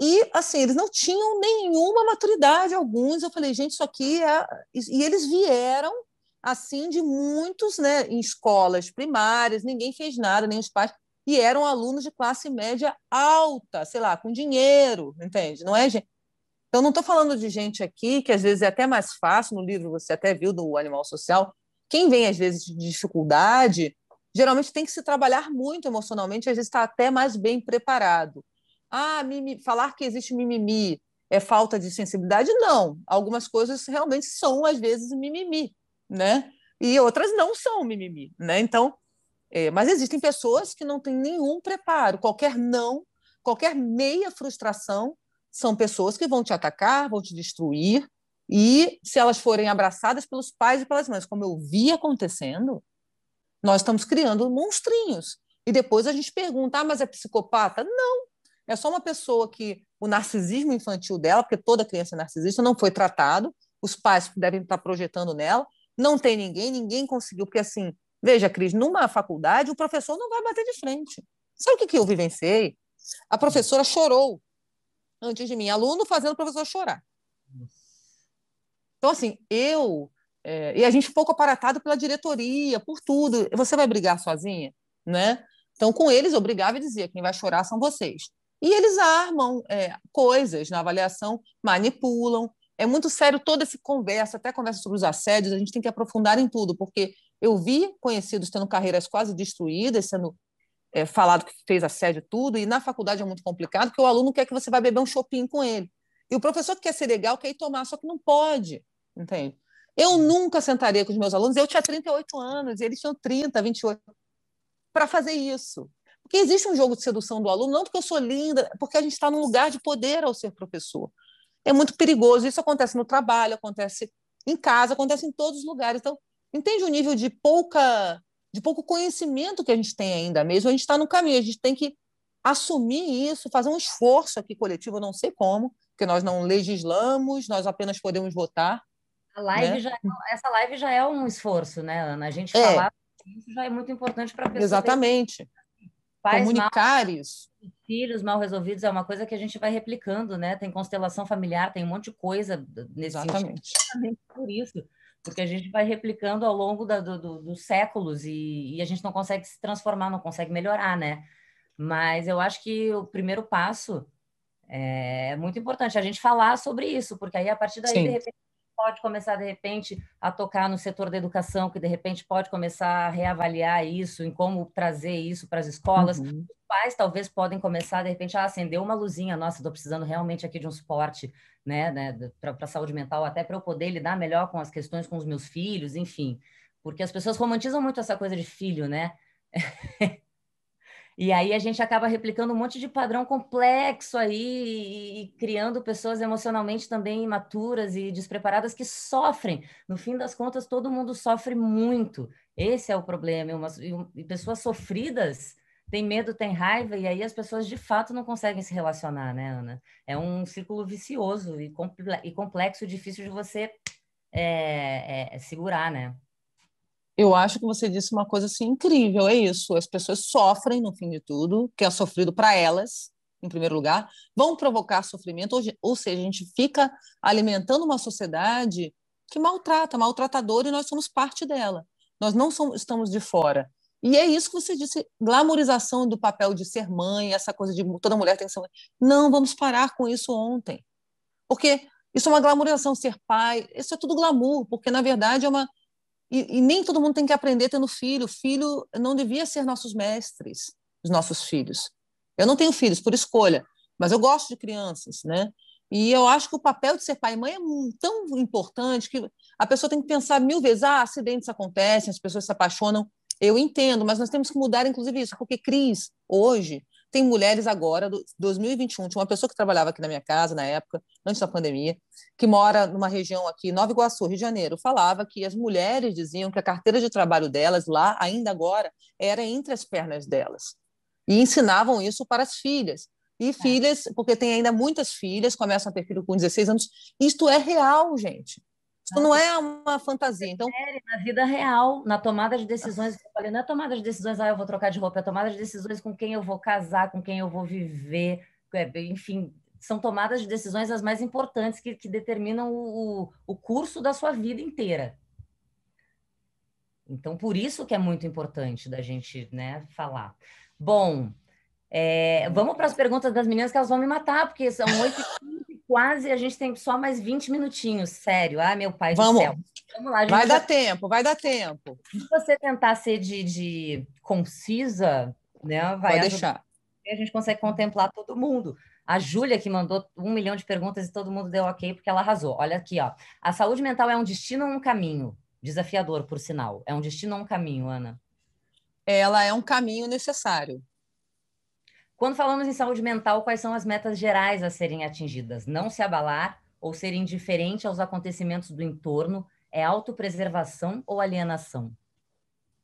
E, assim, eles não tinham nenhuma maturidade, alguns. Eu falei, gente, isso aqui é. E eles vieram, assim, de muitos, né, em escolas primárias, ninguém fez nada, nem os pais. E eram alunos de classe média alta, sei lá, com dinheiro, entende? Não é gente. Então, não estou falando de gente aqui que às vezes é até mais fácil, no livro você até viu do Animal Social, quem vem às vezes de dificuldade, geralmente tem que se trabalhar muito emocionalmente, às vezes está até mais bem preparado. Ah, mimi, falar que existe mimimi é falta de sensibilidade? Não. Algumas coisas realmente são, às vezes, mimimi, né? E outras não são mimimi, né? Então, é, mas existem pessoas que não têm nenhum preparo, qualquer não, qualquer meia frustração são pessoas que vão te atacar, vão te destruir, e se elas forem abraçadas pelos pais e pelas mães, como eu vi acontecendo, nós estamos criando monstrinhos. E depois a gente pergunta: ah, mas é psicopata? Não. É só uma pessoa que o narcisismo infantil dela, porque toda criança é narcisista, não foi tratado, os pais devem estar projetando nela, não tem ninguém, ninguém conseguiu, porque assim, veja, Cris, numa faculdade o professor não vai bater de frente. Sabe o que, que eu vivenciei? A professora chorou antes de mim, aluno fazendo o professor chorar. Então, assim, eu. É, e a gente pouco aparatado pela diretoria, por tudo. Você vai brigar sozinha? Né? Então, com eles, eu brigava e dizia: quem vai chorar são vocês. E eles armam é, coisas na avaliação, manipulam. É muito sério toda essa conversa, até conversa sobre os assédios, a gente tem que aprofundar em tudo, porque eu vi conhecidos tendo carreiras quase destruídas, sendo é, falado que fez assédio tudo, e na faculdade é muito complicado, porque o aluno quer que você vá beber um shopping com ele. E o professor que quer ser legal quer ir tomar, só que não pode, entende? Eu nunca sentaria com os meus alunos, eu tinha 38 anos, e eles tinham 30, 28, para fazer isso. Porque existe um jogo de sedução do aluno, não porque eu sou linda, porque a gente está num lugar de poder ao ser professor. É muito perigoso. Isso acontece no trabalho, acontece em casa, acontece em todos os lugares. Então, entende o nível de pouca de pouco conhecimento que a gente tem ainda mesmo, a gente está no caminho, a gente tem que assumir isso, fazer um esforço aqui coletivo, eu não sei como, porque nós não legislamos, nós apenas podemos votar. A live né? já, é, essa live já é um esforço, né, Ana? A gente é. falar isso já é muito importante para a pessoa. Exatamente. Comunicar mal, isso. Filhos mal resolvidos é uma coisa que a gente vai replicando, né? Tem constelação familiar, tem um monte de coisa nesse Exatamente. sentido. por isso porque a gente vai replicando ao longo da, do, do, dos séculos e, e, a gente não consegue se transformar, não consegue melhorar, né? Mas eu acho que o primeiro passo é muito importante a gente falar sobre isso, porque aí a partir daí, Sim. de repente, pode começar, de repente, a tocar no setor da educação, que de repente pode começar a reavaliar isso, em como trazer isso para as escolas. Uhum. Os pais talvez podem começar, de repente, a acender uma luzinha. Nossa, estou precisando realmente aqui de um suporte né, né para a saúde mental, até para eu poder lidar melhor com as questões com os meus filhos, enfim. Porque as pessoas romantizam muito essa coisa de filho, né? E aí a gente acaba replicando um monte de padrão complexo aí e criando pessoas emocionalmente também imaturas e despreparadas que sofrem. No fim das contas, todo mundo sofre muito. Esse é o problema. E, pessoas sofridas têm medo, têm raiva, e aí as pessoas de fato não conseguem se relacionar, né, Ana? É um círculo vicioso e complexo, difícil de você é, é, segurar, né? Eu acho que você disse uma coisa assim incrível, é isso. As pessoas sofrem no fim de tudo, que é sofrido para elas, em primeiro lugar, vão provocar sofrimento, ou seja, a gente fica alimentando uma sociedade que maltrata, maltratadora, e nós somos parte dela. Nós não somos, estamos de fora. E é isso que você disse, glamorização do papel de ser mãe, essa coisa de toda mulher tem que ser mãe. Não, vamos parar com isso ontem. Porque isso é uma glamorização, ser pai, isso é tudo glamour, porque na verdade é uma e, e, nem todo mundo tem que aprender tendo filho. Filho não devia ser nossos mestres, os nossos filhos. Eu não tenho filhos por escolha, mas eu gosto de crianças, né? E eu acho que o papel de ser pai e mãe é tão importante que a pessoa tem que pensar mil vezes: ah, acidentes acontecem, as pessoas se apaixonam. Eu entendo, mas nós temos que mudar, inclusive, isso, porque Cris, hoje, tem mulheres agora, 2021, tinha uma pessoa que trabalhava aqui na minha casa na época, antes da pandemia, que mora numa região aqui, Nova Iguaçu, Rio de Janeiro, falava que as mulheres diziam que a carteira de trabalho delas lá, ainda agora, era entre as pernas delas. E ensinavam isso para as filhas. E é. filhas, porque tem ainda muitas filhas, começam a ter filho com 16 anos. Isto é real, gente. Isso não é uma fantasia. Então, na vida real, na tomada de decisões, eu falei, não é tomada de decisões, ah, eu vou trocar de roupa, é tomada de decisões com quem eu vou casar, com quem eu vou viver, é, enfim, são tomadas de decisões as mais importantes que, que determinam o, o curso da sua vida inteira. Então, por isso que é muito importante da gente né, falar. Bom, é, vamos para as perguntas das meninas que elas vão me matar, porque são oito quase, a gente tem só mais 20 minutinhos, sério. Ah, meu pai Vamos. do céu. Vamos lá, Vai dar tempo, vai dar tempo. Se você tentar ser de, de concisa, né? Vai Pode deixar. A gente consegue contemplar todo mundo. A Júlia, que mandou um milhão de perguntas e todo mundo deu ok, porque ela arrasou. Olha aqui, ó. A saúde mental é um destino ou um caminho? Desafiador, por sinal. É um destino ou um caminho, Ana? Ela é um caminho necessário. Quando falamos em saúde mental, quais são as metas gerais a serem atingidas? Não se abalar ou ser indiferente aos acontecimentos do entorno é autopreservação ou alienação?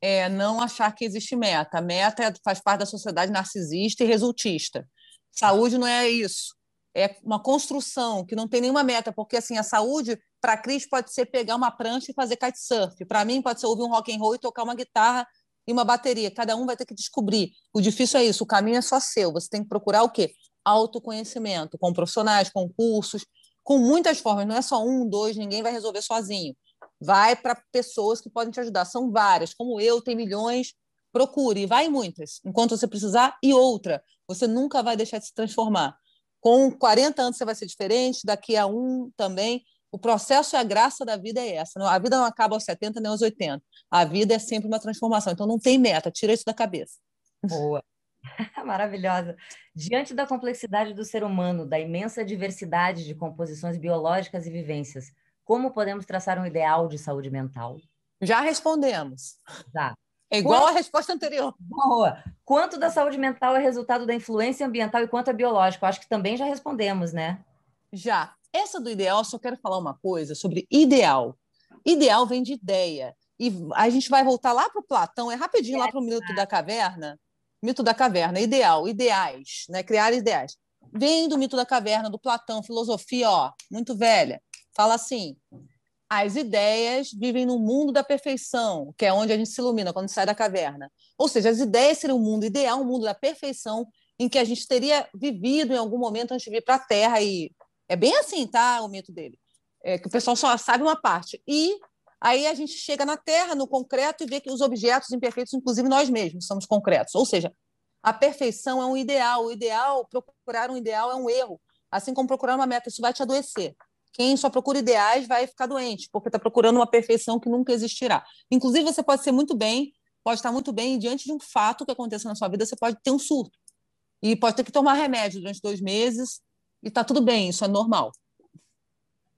É não achar que existe meta. A meta é, faz parte da sociedade narcisista e resultista. Saúde não é isso. É uma construção que não tem nenhuma meta, porque assim a saúde para a Cris pode ser pegar uma prancha e fazer kitesurf. Para mim pode ser ouvir um rock and roll e tocar uma guitarra e uma bateria. Cada um vai ter que descobrir. O difícil é isso, o caminho é só seu. Você tem que procurar o quê? Autoconhecimento, com profissionais, com cursos, com muitas formas. Não é só um, dois, ninguém vai resolver sozinho. Vai para pessoas que podem te ajudar. São várias. Como eu, tem milhões. Procure, vai em muitas, enquanto você precisar. E outra, você nunca vai deixar de se transformar. Com 40 anos você vai ser diferente, daqui a um também. O processo e a graça da vida é essa. A vida não acaba aos 70 nem aos 80. A vida é sempre uma transformação. Então não tem meta, tira isso da cabeça. Boa. Maravilhosa. Diante da complexidade do ser humano, da imensa diversidade de composições biológicas e vivências, como podemos traçar um ideal de saúde mental? Já respondemos. Já. É igual quanto... a resposta anterior. Boa. Quanto da saúde mental é resultado da influência ambiental e quanto é biológico? Acho que também já respondemos, né? Já. Essa do ideal, só quero falar uma coisa sobre ideal. Ideal vem de ideia. E a gente vai voltar lá para o Platão, é rapidinho lá para o mito da caverna. Mito da caverna, ideal, ideais, né? criar ideais. Vem do mito da caverna, do Platão, filosofia, ó, muito velha. Fala assim: as ideias vivem no mundo da perfeição, que é onde a gente se ilumina quando sai da caverna. Ou seja, as ideias seriam um mundo ideal, um mundo da perfeição, em que a gente teria vivido em algum momento antes de vir para a Terra e é bem assim, tá? O mito dele. É que o pessoal só sabe uma parte. E aí a gente chega na Terra, no concreto, e vê que os objetos imperfeitos, inclusive nós mesmos, somos concretos. Ou seja, a perfeição é um ideal. O ideal, procurar um ideal é um erro. Assim como procurar uma meta, isso vai te adoecer. Quem só procura ideais vai ficar doente, porque está procurando uma perfeição que nunca existirá. Inclusive, você pode ser muito bem, pode estar muito bem, e diante de um fato que aconteça na sua vida, você pode ter um surto. e pode ter que tomar remédio durante dois meses e está tudo bem, isso é normal.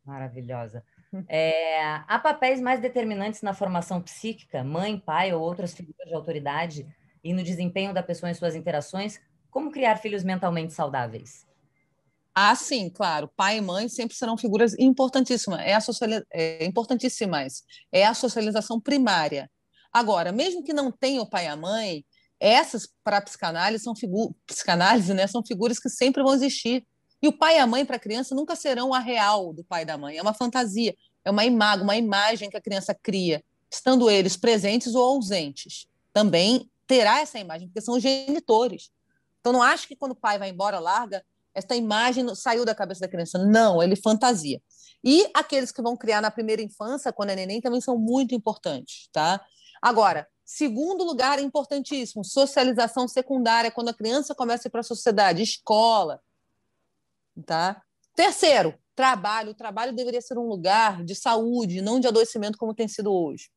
Maravilhosa. É, há papéis mais determinantes na formação psíquica, mãe, pai ou outras figuras de autoridade, e no desempenho da pessoa em suas interações? Como criar filhos mentalmente saudáveis? Ah, sim, claro. Pai e mãe sempre serão figuras importantíssimas. É, a socializa... é importantíssimas. É a socialização primária. Agora, mesmo que não tenha o pai e a mãe, essas para a psicanálise são figuras, psicanálise, né, são figuras que sempre vão existir. E o pai e a mãe para a criança nunca serão a real do pai e da mãe. É uma fantasia, é uma imagem, uma imagem que a criança cria, estando eles presentes ou ausentes. Também terá essa imagem, porque são genitores. Então não acho que quando o pai vai embora larga esta imagem saiu da cabeça da criança. Não, ele fantasia. E aqueles que vão criar na primeira infância, quando é neném, também são muito importantes, tá? Agora, segundo lugar importantíssimo, socialização secundária, quando a criança começa a ir para a sociedade, escola, Tá? Terceiro, trabalho. O trabalho deveria ser um lugar de saúde, não de adoecimento como tem sido hoje.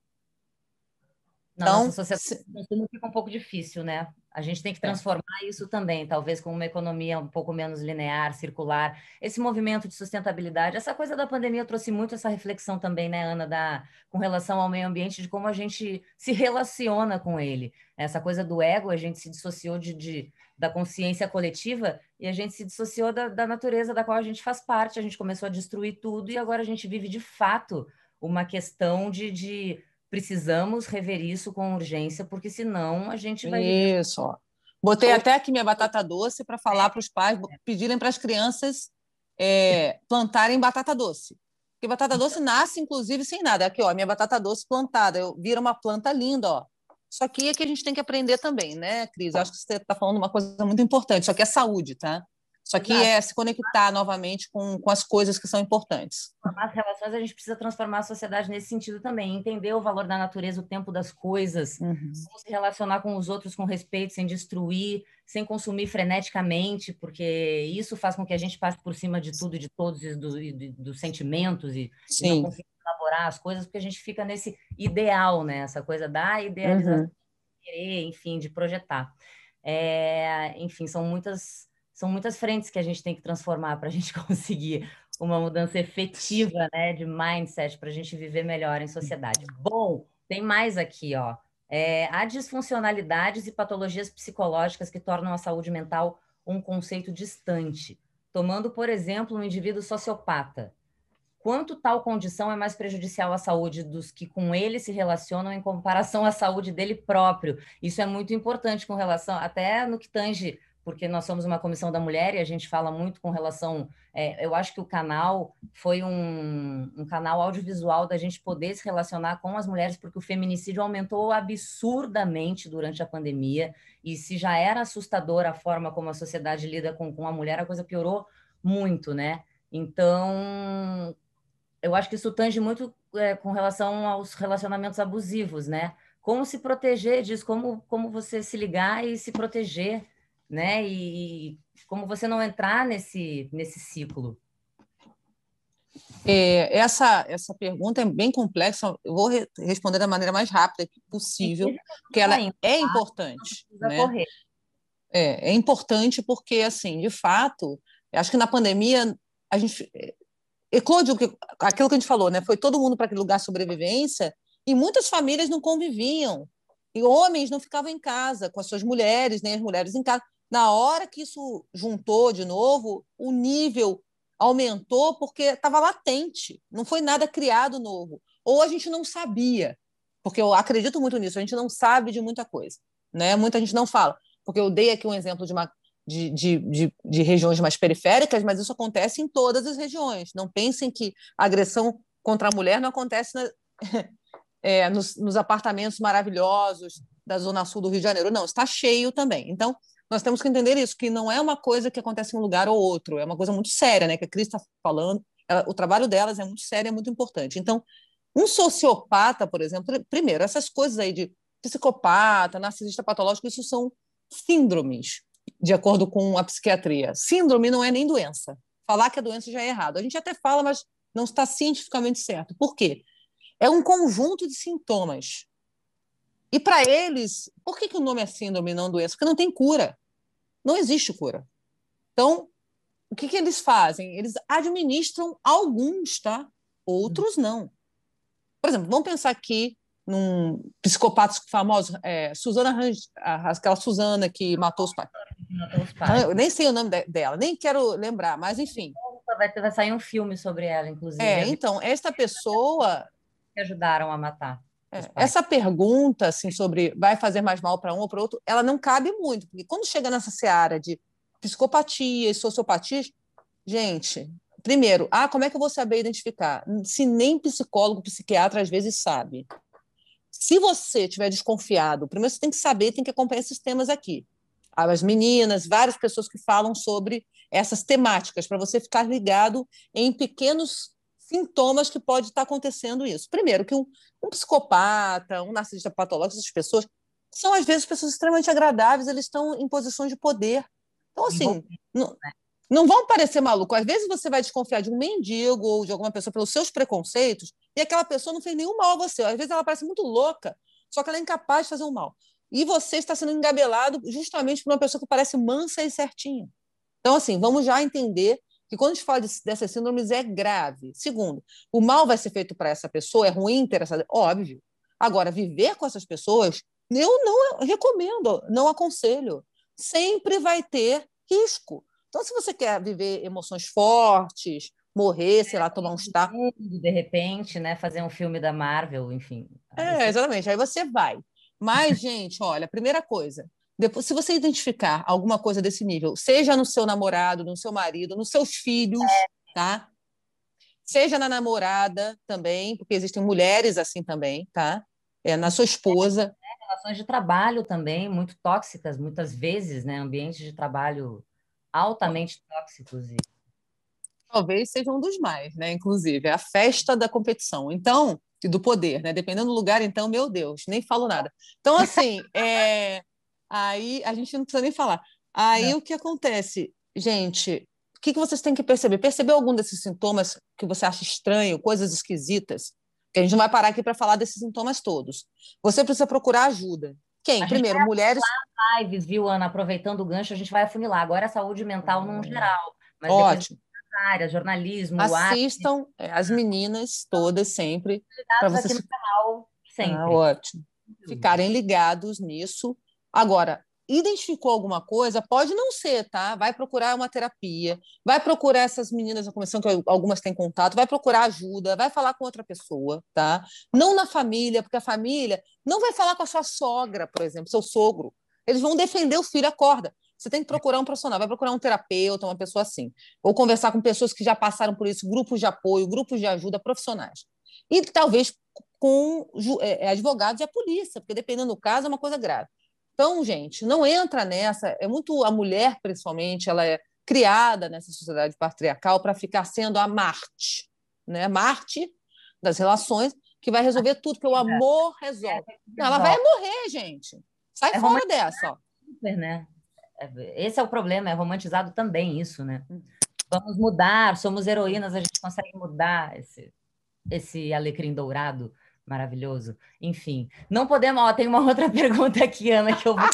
Na então, nossa sociedade fica um pouco difícil, né? A gente tem que é. transformar é. isso também, talvez com uma economia um pouco menos linear, circular. Esse movimento de sustentabilidade, essa coisa da pandemia trouxe muito essa reflexão também, né, Ana, da, com relação ao meio ambiente, de como a gente se relaciona com ele. Essa coisa do ego, a gente se dissociou de, de da consciência coletiva e a gente se dissociou da, da natureza da qual a gente faz parte, a gente começou a destruir tudo e agora a gente vive de fato uma questão de, de precisamos rever isso com urgência, porque senão a gente vai. Isso, ó. Botei até aqui minha batata doce para falar para os pais, pedirem para as crianças é, plantarem batata doce. Porque batata doce nasce, inclusive, sem nada. Aqui, ó, minha batata doce plantada. Eu, vira uma planta linda, ó. Só que é que a gente tem que aprender também, né, Cris? Eu acho que você está falando uma coisa muito importante. Só que é saúde, tá? Isso aqui Exato. é se conectar novamente com, com as coisas que são importantes. As relações, a gente precisa transformar a sociedade nesse sentido também, entender o valor da natureza, o tempo das coisas, uhum. se relacionar com os outros com respeito, sem destruir, sem consumir freneticamente, porque isso faz com que a gente passe por cima de tudo e de todos, e, do, e dos sentimentos, e, e não consiga elaborar as coisas, porque a gente fica nesse ideal, né? Essa coisa da idealização, uhum. de querer, enfim, de projetar. É, enfim, são muitas são muitas frentes que a gente tem que transformar para a gente conseguir uma mudança efetiva né, de mindset para a gente viver melhor em sociedade. Bom, tem mais aqui, ó. É, há disfuncionalidades e patologias psicológicas que tornam a saúde mental um conceito distante. Tomando, por exemplo, um indivíduo sociopata. Quanto tal condição é mais prejudicial à saúde dos que com ele se relacionam em comparação à saúde dele próprio? Isso é muito importante com relação, até no que tange porque nós somos uma comissão da mulher e a gente fala muito com relação. É, eu acho que o canal foi um, um, canal audiovisual da gente poder se relacionar com as mulheres, porque o feminicídio aumentou absurdamente durante a pandemia. E se já era assustadora a forma como a sociedade lida com, com a mulher, a coisa piorou muito, né? Então, eu acho que isso tange muito é, com relação aos relacionamentos abusivos, né? Como se proteger disso, como, como você se ligar e se proteger né? E como você não entrar nesse, nesse ciclo? É, essa, essa pergunta é bem complexa. Eu vou re responder da maneira mais rápida possível, porque ela é tá? importante. Né? É, é importante porque, assim, de fato, acho que na pandemia a gente eclodiu aquilo que a gente falou, né? Foi todo mundo para aquele lugar de sobrevivência e muitas famílias não conviviam. E homens não ficavam em casa com as suas mulheres, nem as mulheres em casa. Na hora que isso juntou de novo, o nível aumentou porque estava latente, não foi nada criado novo. Ou a gente não sabia, porque eu acredito muito nisso, a gente não sabe de muita coisa. Né? Muita gente não fala, porque eu dei aqui um exemplo de, uma, de, de, de, de regiões mais periféricas, mas isso acontece em todas as regiões. Não pensem que a agressão contra a mulher não acontece na, é, nos, nos apartamentos maravilhosos da Zona Sul do Rio de Janeiro. Não, está cheio também. Então, nós temos que entender isso, que não é uma coisa que acontece em um lugar ou outro, é uma coisa muito séria, né? Que a Cris está falando, ela, o trabalho delas é muito sério, é muito importante. Então, um sociopata, por exemplo, primeiro, essas coisas aí de psicopata, narcisista patológico, isso são síndromes, de acordo com a psiquiatria. Síndrome não é nem doença. Falar que a doença já é errado. A gente até fala, mas não está cientificamente certo. Por quê? É um conjunto de sintomas e para eles, por que, que o nome é síndrome e não doença? Porque não tem cura. Não existe cura. Então, o que, que eles fazem? Eles administram alguns, tá? Outros não. Por exemplo, vamos pensar aqui num psicopata famoso, é, Suzana Range, aquela Suzana que matou os pais. Matou os pais. Eu nem sei o nome dela, nem quero lembrar, mas enfim. Vai, vai sair um filme sobre ela, inclusive. É, então, esta pessoa. Que ajudaram a matar. É, essa pergunta assim, sobre vai fazer mais mal para um ou para outro, ela não cabe muito, porque quando chega nessa seara de psicopatia e sociopatia, gente, primeiro, ah, como é que eu vou saber identificar? Se nem psicólogo, psiquiatra às vezes sabe. Se você tiver desconfiado, primeiro você tem que saber, tem que acompanhar esses temas aqui. As meninas, várias pessoas que falam sobre essas temáticas, para você ficar ligado em pequenos sintomas que pode estar acontecendo isso. Primeiro, que um, um psicopata, um narcisista patológico, essas pessoas são, às vezes, pessoas extremamente agradáveis, eles estão em posições de poder. Então, assim, não, né? não vão parecer maluco. Às vezes você vai desconfiar de um mendigo ou de alguma pessoa pelos seus preconceitos e aquela pessoa não fez nenhum mal a você. Às vezes ela parece muito louca, só que ela é incapaz de fazer um mal. E você está sendo engabelado justamente por uma pessoa que parece mansa e certinha. Então, assim, vamos já entender que quando a gente fala de, dessas síndromes é grave. Segundo, o mal vai ser feito para essa pessoa, é ruim ter essa. Óbvio. Agora, viver com essas pessoas, eu não recomendo, não aconselho. Sempre vai ter risco. Então, se você quer viver emoções fortes, morrer, sei lá, tomar um estado. De repente, né? Fazer um filme da Marvel, enfim. É, exatamente. Aí você vai. Mas, gente, olha, primeira coisa, depois, se você identificar alguma coisa desse nível, seja no seu namorado, no seu marido, nos seus filhos, é. tá? Seja na namorada também, porque existem mulheres assim também, tá? É, na sua esposa. É, relações de trabalho também, muito tóxicas, muitas vezes, né? Ambientes de trabalho altamente tóxicos. E... Talvez seja um dos mais, né? Inclusive, é a festa da competição. Então, e do poder, né? Dependendo do lugar, então, meu Deus, nem falo nada. Então, assim, é Aí a gente não precisa nem falar. Aí não. o que acontece? Gente, o que, que vocês têm que perceber? Percebeu algum desses sintomas que você acha estranho, coisas esquisitas? Que a gente não vai parar aqui para falar desses sintomas todos. Você precisa procurar ajuda. Quem? A Primeiro, mulheres. lives, viu, Ana? Aproveitando o gancho, a gente vai afunilar. Agora é saúde mental hum. num geral. Mas Ótimo. Áreas, jornalismo, Assistam arte. as meninas todas sempre. Para vocês. Aqui no canal, sempre. Ah, ótimo. Ficarem ligados nisso Agora, identificou alguma coisa, pode não ser, tá? Vai procurar uma terapia, vai procurar essas meninas da comissão, que algumas têm contato, vai procurar ajuda, vai falar com outra pessoa, tá? Não na família, porque a família não vai falar com a sua sogra, por exemplo, seu sogro. Eles vão defender o filho, acorda. Você tem que procurar um profissional, vai procurar um terapeuta, uma pessoa assim. Ou conversar com pessoas que já passaram por isso, grupos de apoio, grupos de ajuda profissionais. E talvez com é, advogados e a polícia, porque dependendo do caso é uma coisa grave. Então, gente, não entra nessa. É muito a mulher, principalmente, ela é criada nessa sociedade patriarcal para ficar sendo a Marte, né? Marte das relações, que vai resolver tudo, porque o amor resolve. Não, ela vai morrer, gente. Sai é fora dessa. Ó. Super, né? É, esse é o problema, é romantizado também isso, né? Hum. Vamos mudar, somos heroínas, a gente consegue mudar esse, esse alecrim dourado maravilhoso. Enfim, não podemos. Ó, tem uma outra pergunta aqui, Ana, que eu vou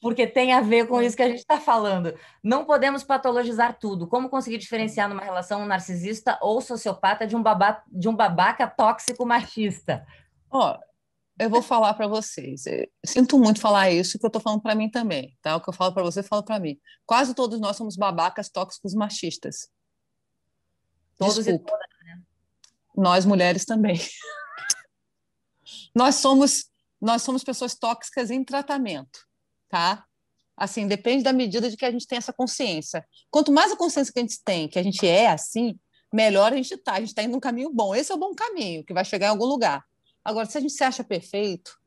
porque tem a ver com isso que a gente está falando. Não podemos patologizar tudo. Como conseguir diferenciar numa relação um narcisista ou sociopata de um, babá, de um babaca tóxico machista? Ó, eu vou falar para vocês. Sinto muito falar isso, que eu estou falando para mim também. Tá? O que eu falo para você, eu falo para mim. Quase todos nós somos babacas tóxicos machistas. Todos Desculpa. e todas nós mulheres também. nós somos nós somos pessoas tóxicas em tratamento, tá? Assim, depende da medida de que a gente tem essa consciência. Quanto mais a consciência que a gente tem, que a gente é assim, melhor a gente está. A gente está indo num caminho bom. Esse é o bom caminho, que vai chegar em algum lugar. Agora, se a gente se acha perfeito,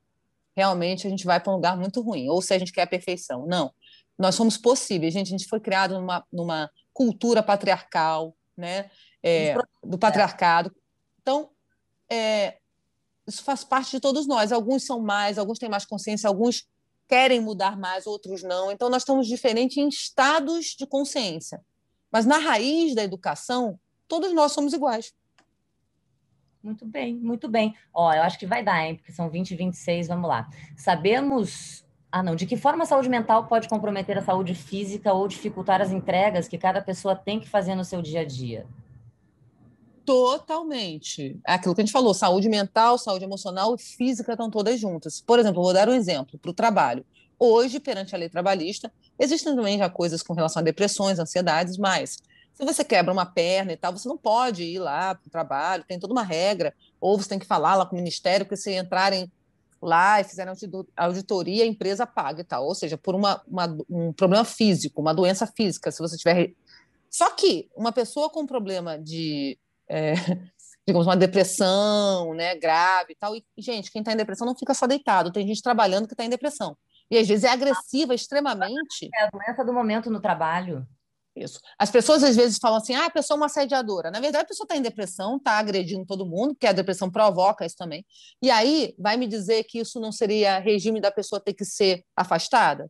realmente a gente vai para um lugar muito ruim. Ou se a gente quer a perfeição. Não. Nós somos possíveis, gente. A gente foi criado numa, numa cultura patriarcal, né? É, do patriarcado, então, é, isso faz parte de todos nós. Alguns são mais, alguns têm mais consciência, alguns querem mudar mais, outros não. Então, nós estamos diferentes em estados de consciência. Mas na raiz da educação, todos nós somos iguais. Muito bem, muito bem. Ó, eu acho que vai dar, hein? Porque são 20 e 26, vamos lá. Sabemos Ah, não. De que forma a saúde mental pode comprometer a saúde física ou dificultar as entregas que cada pessoa tem que fazer no seu dia a dia? Totalmente. É aquilo que a gente falou: saúde mental, saúde emocional e física estão todas juntas. Por exemplo, vou dar um exemplo para o trabalho. Hoje, perante a lei trabalhista, existem também já coisas com relação a depressões, ansiedades, mas se você quebra uma perna e tal, você não pode ir lá para o trabalho, tem toda uma regra, ou você tem que falar lá com o ministério que se entrarem lá e fizerem auditoria, a empresa paga e tal. Ou seja, por uma, uma, um problema físico, uma doença física, se você tiver. Só que uma pessoa com problema de. É, digamos, uma depressão né, grave e tal. E, gente, quem está em depressão não fica só deitado, tem gente trabalhando que está em depressão. E às vezes é agressiva extremamente. É a doença do momento no trabalho. Isso. As pessoas às vezes falam assim: ah, a pessoa é uma assediadora. Na verdade, a pessoa está em depressão, está agredindo todo mundo, porque a depressão provoca isso também. E aí, vai me dizer que isso não seria regime da pessoa ter que ser afastada?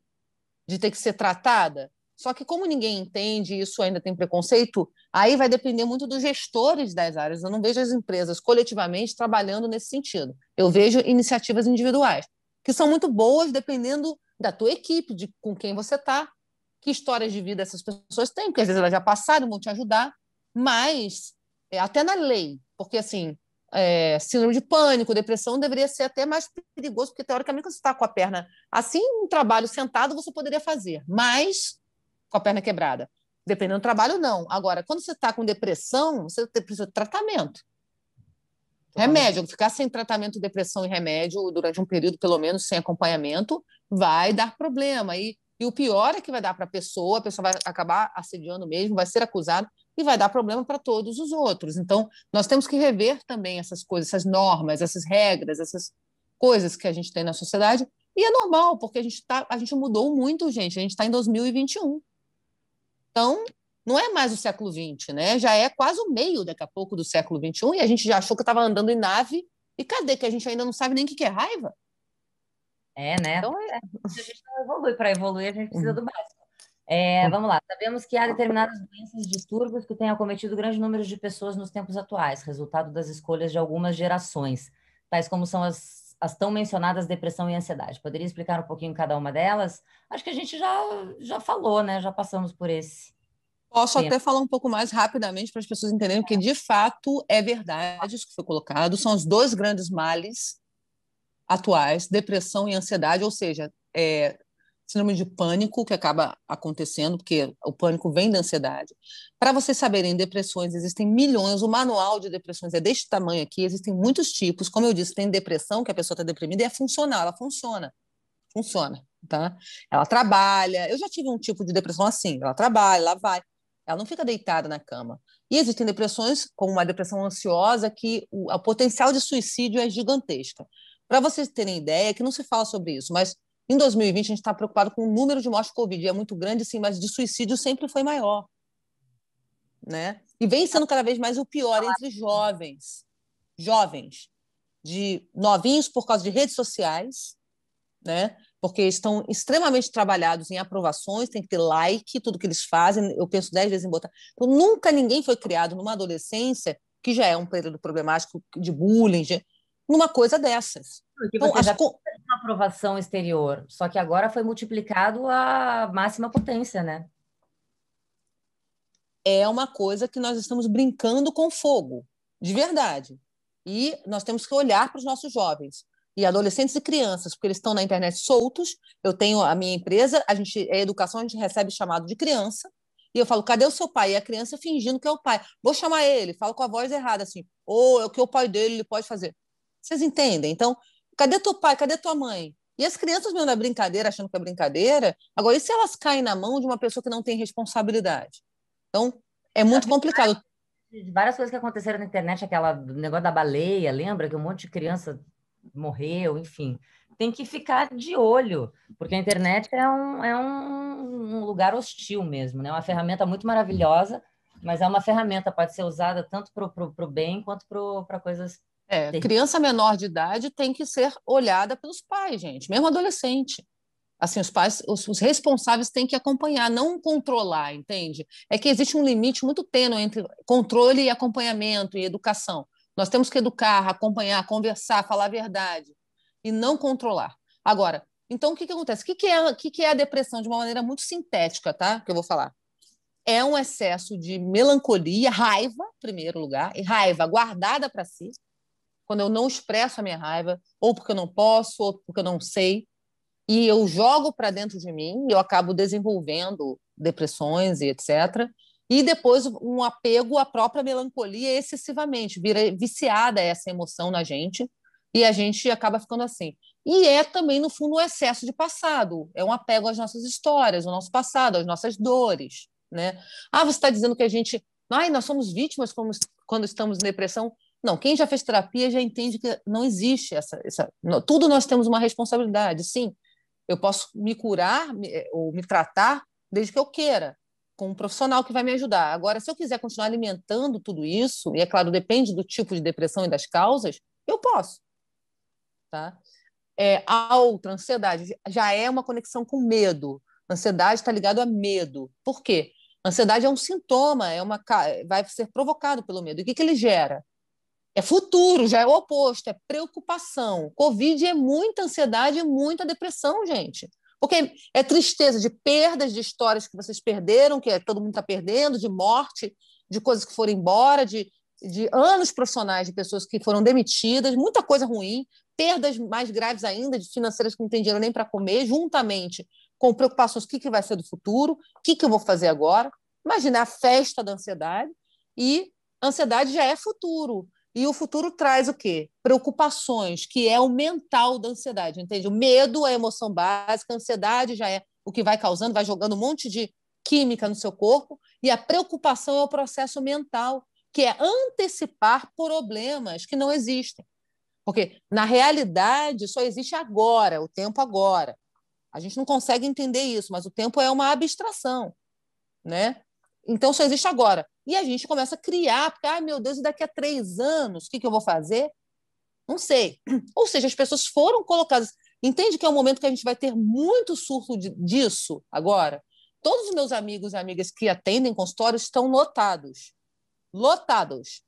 De ter que ser tratada? Só que, como ninguém entende, isso ainda tem preconceito, aí vai depender muito dos gestores das áreas. Eu não vejo as empresas coletivamente trabalhando nesse sentido. Eu vejo iniciativas individuais, que são muito boas dependendo da tua equipe, de com quem você está que histórias de vida essas pessoas têm, porque às vezes elas já passaram, vão te ajudar, mas é, até na lei, porque assim, é, síndrome de pânico, depressão deveria ser até mais perigoso, porque teoricamente você está com a perna assim, um trabalho sentado você poderia fazer, mas com a perna quebrada. Dependendo do trabalho, não. Agora, quando você está com depressão, você precisa de tratamento. Remédio, ficar sem tratamento de depressão e remédio durante um período, pelo menos, sem acompanhamento, vai dar problema. E e o pior é que vai dar para a pessoa, a pessoa vai acabar assediando mesmo, vai ser acusada e vai dar problema para todos os outros. Então, nós temos que rever também essas coisas, essas normas, essas regras, essas coisas que a gente tem na sociedade. E é normal, porque a gente, tá, a gente mudou muito, gente. A gente está em 2021. Então, não é mais o século XX, né? Já é quase o meio, daqui a pouco, do século XXI, e a gente já achou que estava andando em nave. E cadê? Que a gente ainda não sabe nem o que é raiva? É, né? Então, é. A gente não evolui. Para evoluir, a gente precisa do básico. É, vamos lá. Sabemos que há determinadas doenças e distúrbios que têm acometido grande número de pessoas nos tempos atuais, resultado das escolhas de algumas gerações, tais como são as, as tão mencionadas depressão e ansiedade. Poderia explicar um pouquinho cada uma delas? Acho que a gente já, já falou, né? Já passamos por esse. Posso tempo. até falar um pouco mais rapidamente para as pessoas entenderem que, de fato, é verdade isso que foi colocado. São os dois grandes males atuais, depressão e ansiedade, ou seja, é, síndrome de pânico que acaba acontecendo, porque o pânico vem da ansiedade. Para vocês saberem, depressões existem milhões, o manual de depressões é deste tamanho aqui, existem muitos tipos. Como eu disse, tem depressão, que a pessoa está deprimida, e é funcional, ela funciona. Funciona, tá? Ela trabalha. Eu já tive um tipo de depressão assim, ela trabalha, ela vai. Ela não fica deitada na cama. E existem depressões, como uma depressão ansiosa, que o, o potencial de suicídio é gigantesca. Para vocês terem ideia, que não se fala sobre isso, mas em 2020 a gente está preocupado com o número de mortes de Covid. É muito grande, sim, mas de suicídio sempre foi maior. Né? E vem sendo cada vez mais o pior entre jovens. Jovens, de novinhos por causa de redes sociais, né? porque estão extremamente trabalhados em aprovações, tem que ter like, tudo que eles fazem. Eu penso dez vezes em botar. Então, nunca ninguém foi criado numa adolescência, que já é um período problemático de bullying, numa coisa dessas. Porque então, você já co... uma aprovação exterior, só que agora foi multiplicado a máxima potência, né? É uma coisa que nós estamos brincando com fogo, de verdade. E nós temos que olhar para os nossos jovens e adolescentes e crianças, porque eles estão na internet soltos. Eu tenho a minha empresa, a gente é educação, a gente recebe chamado de criança, e eu falo, cadê o seu pai? E a criança fingindo que é o pai. Vou chamar ele, falo com a voz errada, assim, ou oh, é o que o pai dele ele pode fazer. Vocês entendem? Então, cadê teu pai? Cadê tua mãe? E as crianças mesmo na brincadeira, achando que é brincadeira. Agora, e se elas caem na mão de uma pessoa que não tem responsabilidade? Então, é muito complicado. Várias coisas que aconteceram na internet, aquela negócio da baleia, lembra que um monte de criança morreu, enfim. Tem que ficar de olho, porque a internet é um, é um, lugar hostil mesmo, né? É uma ferramenta muito maravilhosa, mas é uma ferramenta, pode ser usada tanto para o bem quanto para coisas é, criança menor de idade tem que ser olhada pelos pais, gente, mesmo adolescente. Assim, os pais, os, os, responsáveis têm que acompanhar, não controlar, entende? É que existe um limite muito tênue entre controle e acompanhamento e educação. Nós temos que educar, acompanhar, conversar, falar a verdade e não controlar. Agora, Então, o que, que acontece? O que, que, é, o que, que é a depressão de uma maneira muito sintética, tá? Que eu vou falar. É um excesso de melancolia, raiva, em primeiro lugar, e raiva guardada para si, quando eu não expresso a minha raiva, ou porque eu não posso, ou porque eu não sei, e eu jogo para dentro de mim, eu acabo desenvolvendo depressões e etc. E depois um apego à própria melancolia excessivamente, vira viciada essa emoção na gente, e a gente acaba ficando assim. E é também, no fundo, um excesso de passado. É um apego às nossas histórias, ao nosso passado, às nossas dores. Né? Ah, você está dizendo que a gente. Ai, nós somos vítimas quando estamos em depressão. Não, quem já fez terapia já entende que não existe essa. essa tudo nós temos uma responsabilidade. Sim, eu posso me curar me, eh, ou me tratar desde que eu queira, com um profissional que vai me ajudar. Agora, se eu quiser continuar alimentando tudo isso, e é claro, depende do tipo de depressão e das causas, eu posso. Tá? É, a outra, ansiedade, já é uma conexão com medo. Ansiedade está ligado a medo. Por quê? Ansiedade é um sintoma, é uma, vai ser provocado pelo medo. E o que, que ele gera? É futuro, já é o oposto, é preocupação. Covid é muita ansiedade e muita depressão, gente. Porque é tristeza de perdas, de histórias que vocês perderam, que todo mundo está perdendo, de morte, de coisas que foram embora, de, de anos profissionais de pessoas que foram demitidas, muita coisa ruim, perdas mais graves ainda, de financeiras que não têm dinheiro nem para comer, juntamente com preocupações: o que, que vai ser do futuro, o que, que eu vou fazer agora. Imagina a festa da ansiedade, e ansiedade já é futuro. E o futuro traz o quê? Preocupações, que é o mental da ansiedade, entende? O medo é a emoção básica, a ansiedade já é o que vai causando, vai jogando um monte de química no seu corpo, e a preocupação é o processo mental, que é antecipar problemas que não existem. Porque, na realidade, só existe agora, o tempo agora. A gente não consegue entender isso, mas o tempo é uma abstração, né? Então, só existe agora. E a gente começa a criar, porque, ai meu Deus, daqui a três anos, o que, que eu vou fazer? Não sei. Ou seja, as pessoas foram colocadas. Entende que é um momento que a gente vai ter muito surto de, disso agora? Todos os meus amigos e amigas que atendem consultórios estão lotados. Lotados.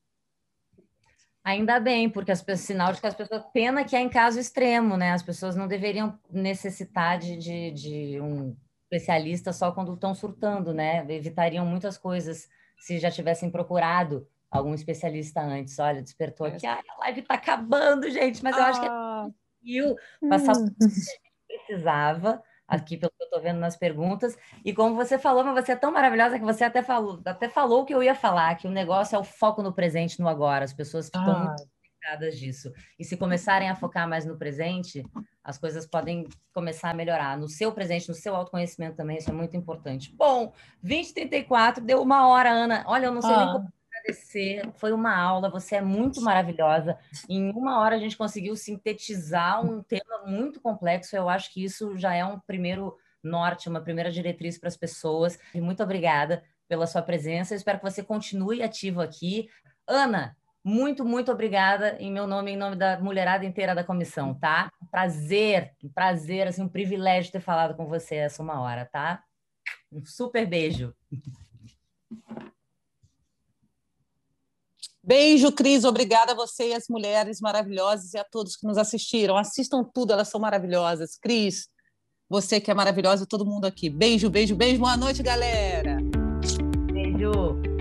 Ainda bem, porque as pessoas, sinal de que as pessoas. Pena que é em caso extremo, né? As pessoas não deveriam necessitar de, de, de um especialista só quando estão surtando, né? Evitariam muitas coisas se já tivessem procurado algum especialista antes. Olha, despertou aqui. A live está acabando, gente, mas eu acho que a gente conseguiu passar o que a gente precisava aqui pelo que eu estou vendo nas perguntas. E como você falou, mas você é tão maravilhosa que você até falou, até falou o que eu ia falar, que o negócio é o foco no presente, no agora. As pessoas ficam ah. muito complicadas disso. E se começarem a focar mais no presente, as coisas podem começar a melhorar. No seu presente, no seu autoconhecimento também, isso é muito importante. Bom, 2034, deu uma hora, Ana. Olha, eu não sei ah. nem como agradecer. Foi uma aula, você é muito maravilhosa. Em uma hora a gente conseguiu sintetizar um tema muito complexo. Eu acho que isso já é um primeiro norte, uma primeira diretriz para as pessoas. E muito obrigada pela sua presença. Eu espero que você continue ativo aqui. Ana, muito, muito obrigada em meu nome, em nome da mulherada inteira da comissão, tá? prazer, um prazer, assim, um privilégio ter falado com você essa uma hora, tá? Um super beijo. Beijo, Cris. Obrigada a você e as mulheres maravilhosas e a todos que nos assistiram. Assistam tudo, elas são maravilhosas. Cris, você que é maravilhosa, todo mundo aqui. Beijo, beijo, beijo. Boa noite, galera. Beijo.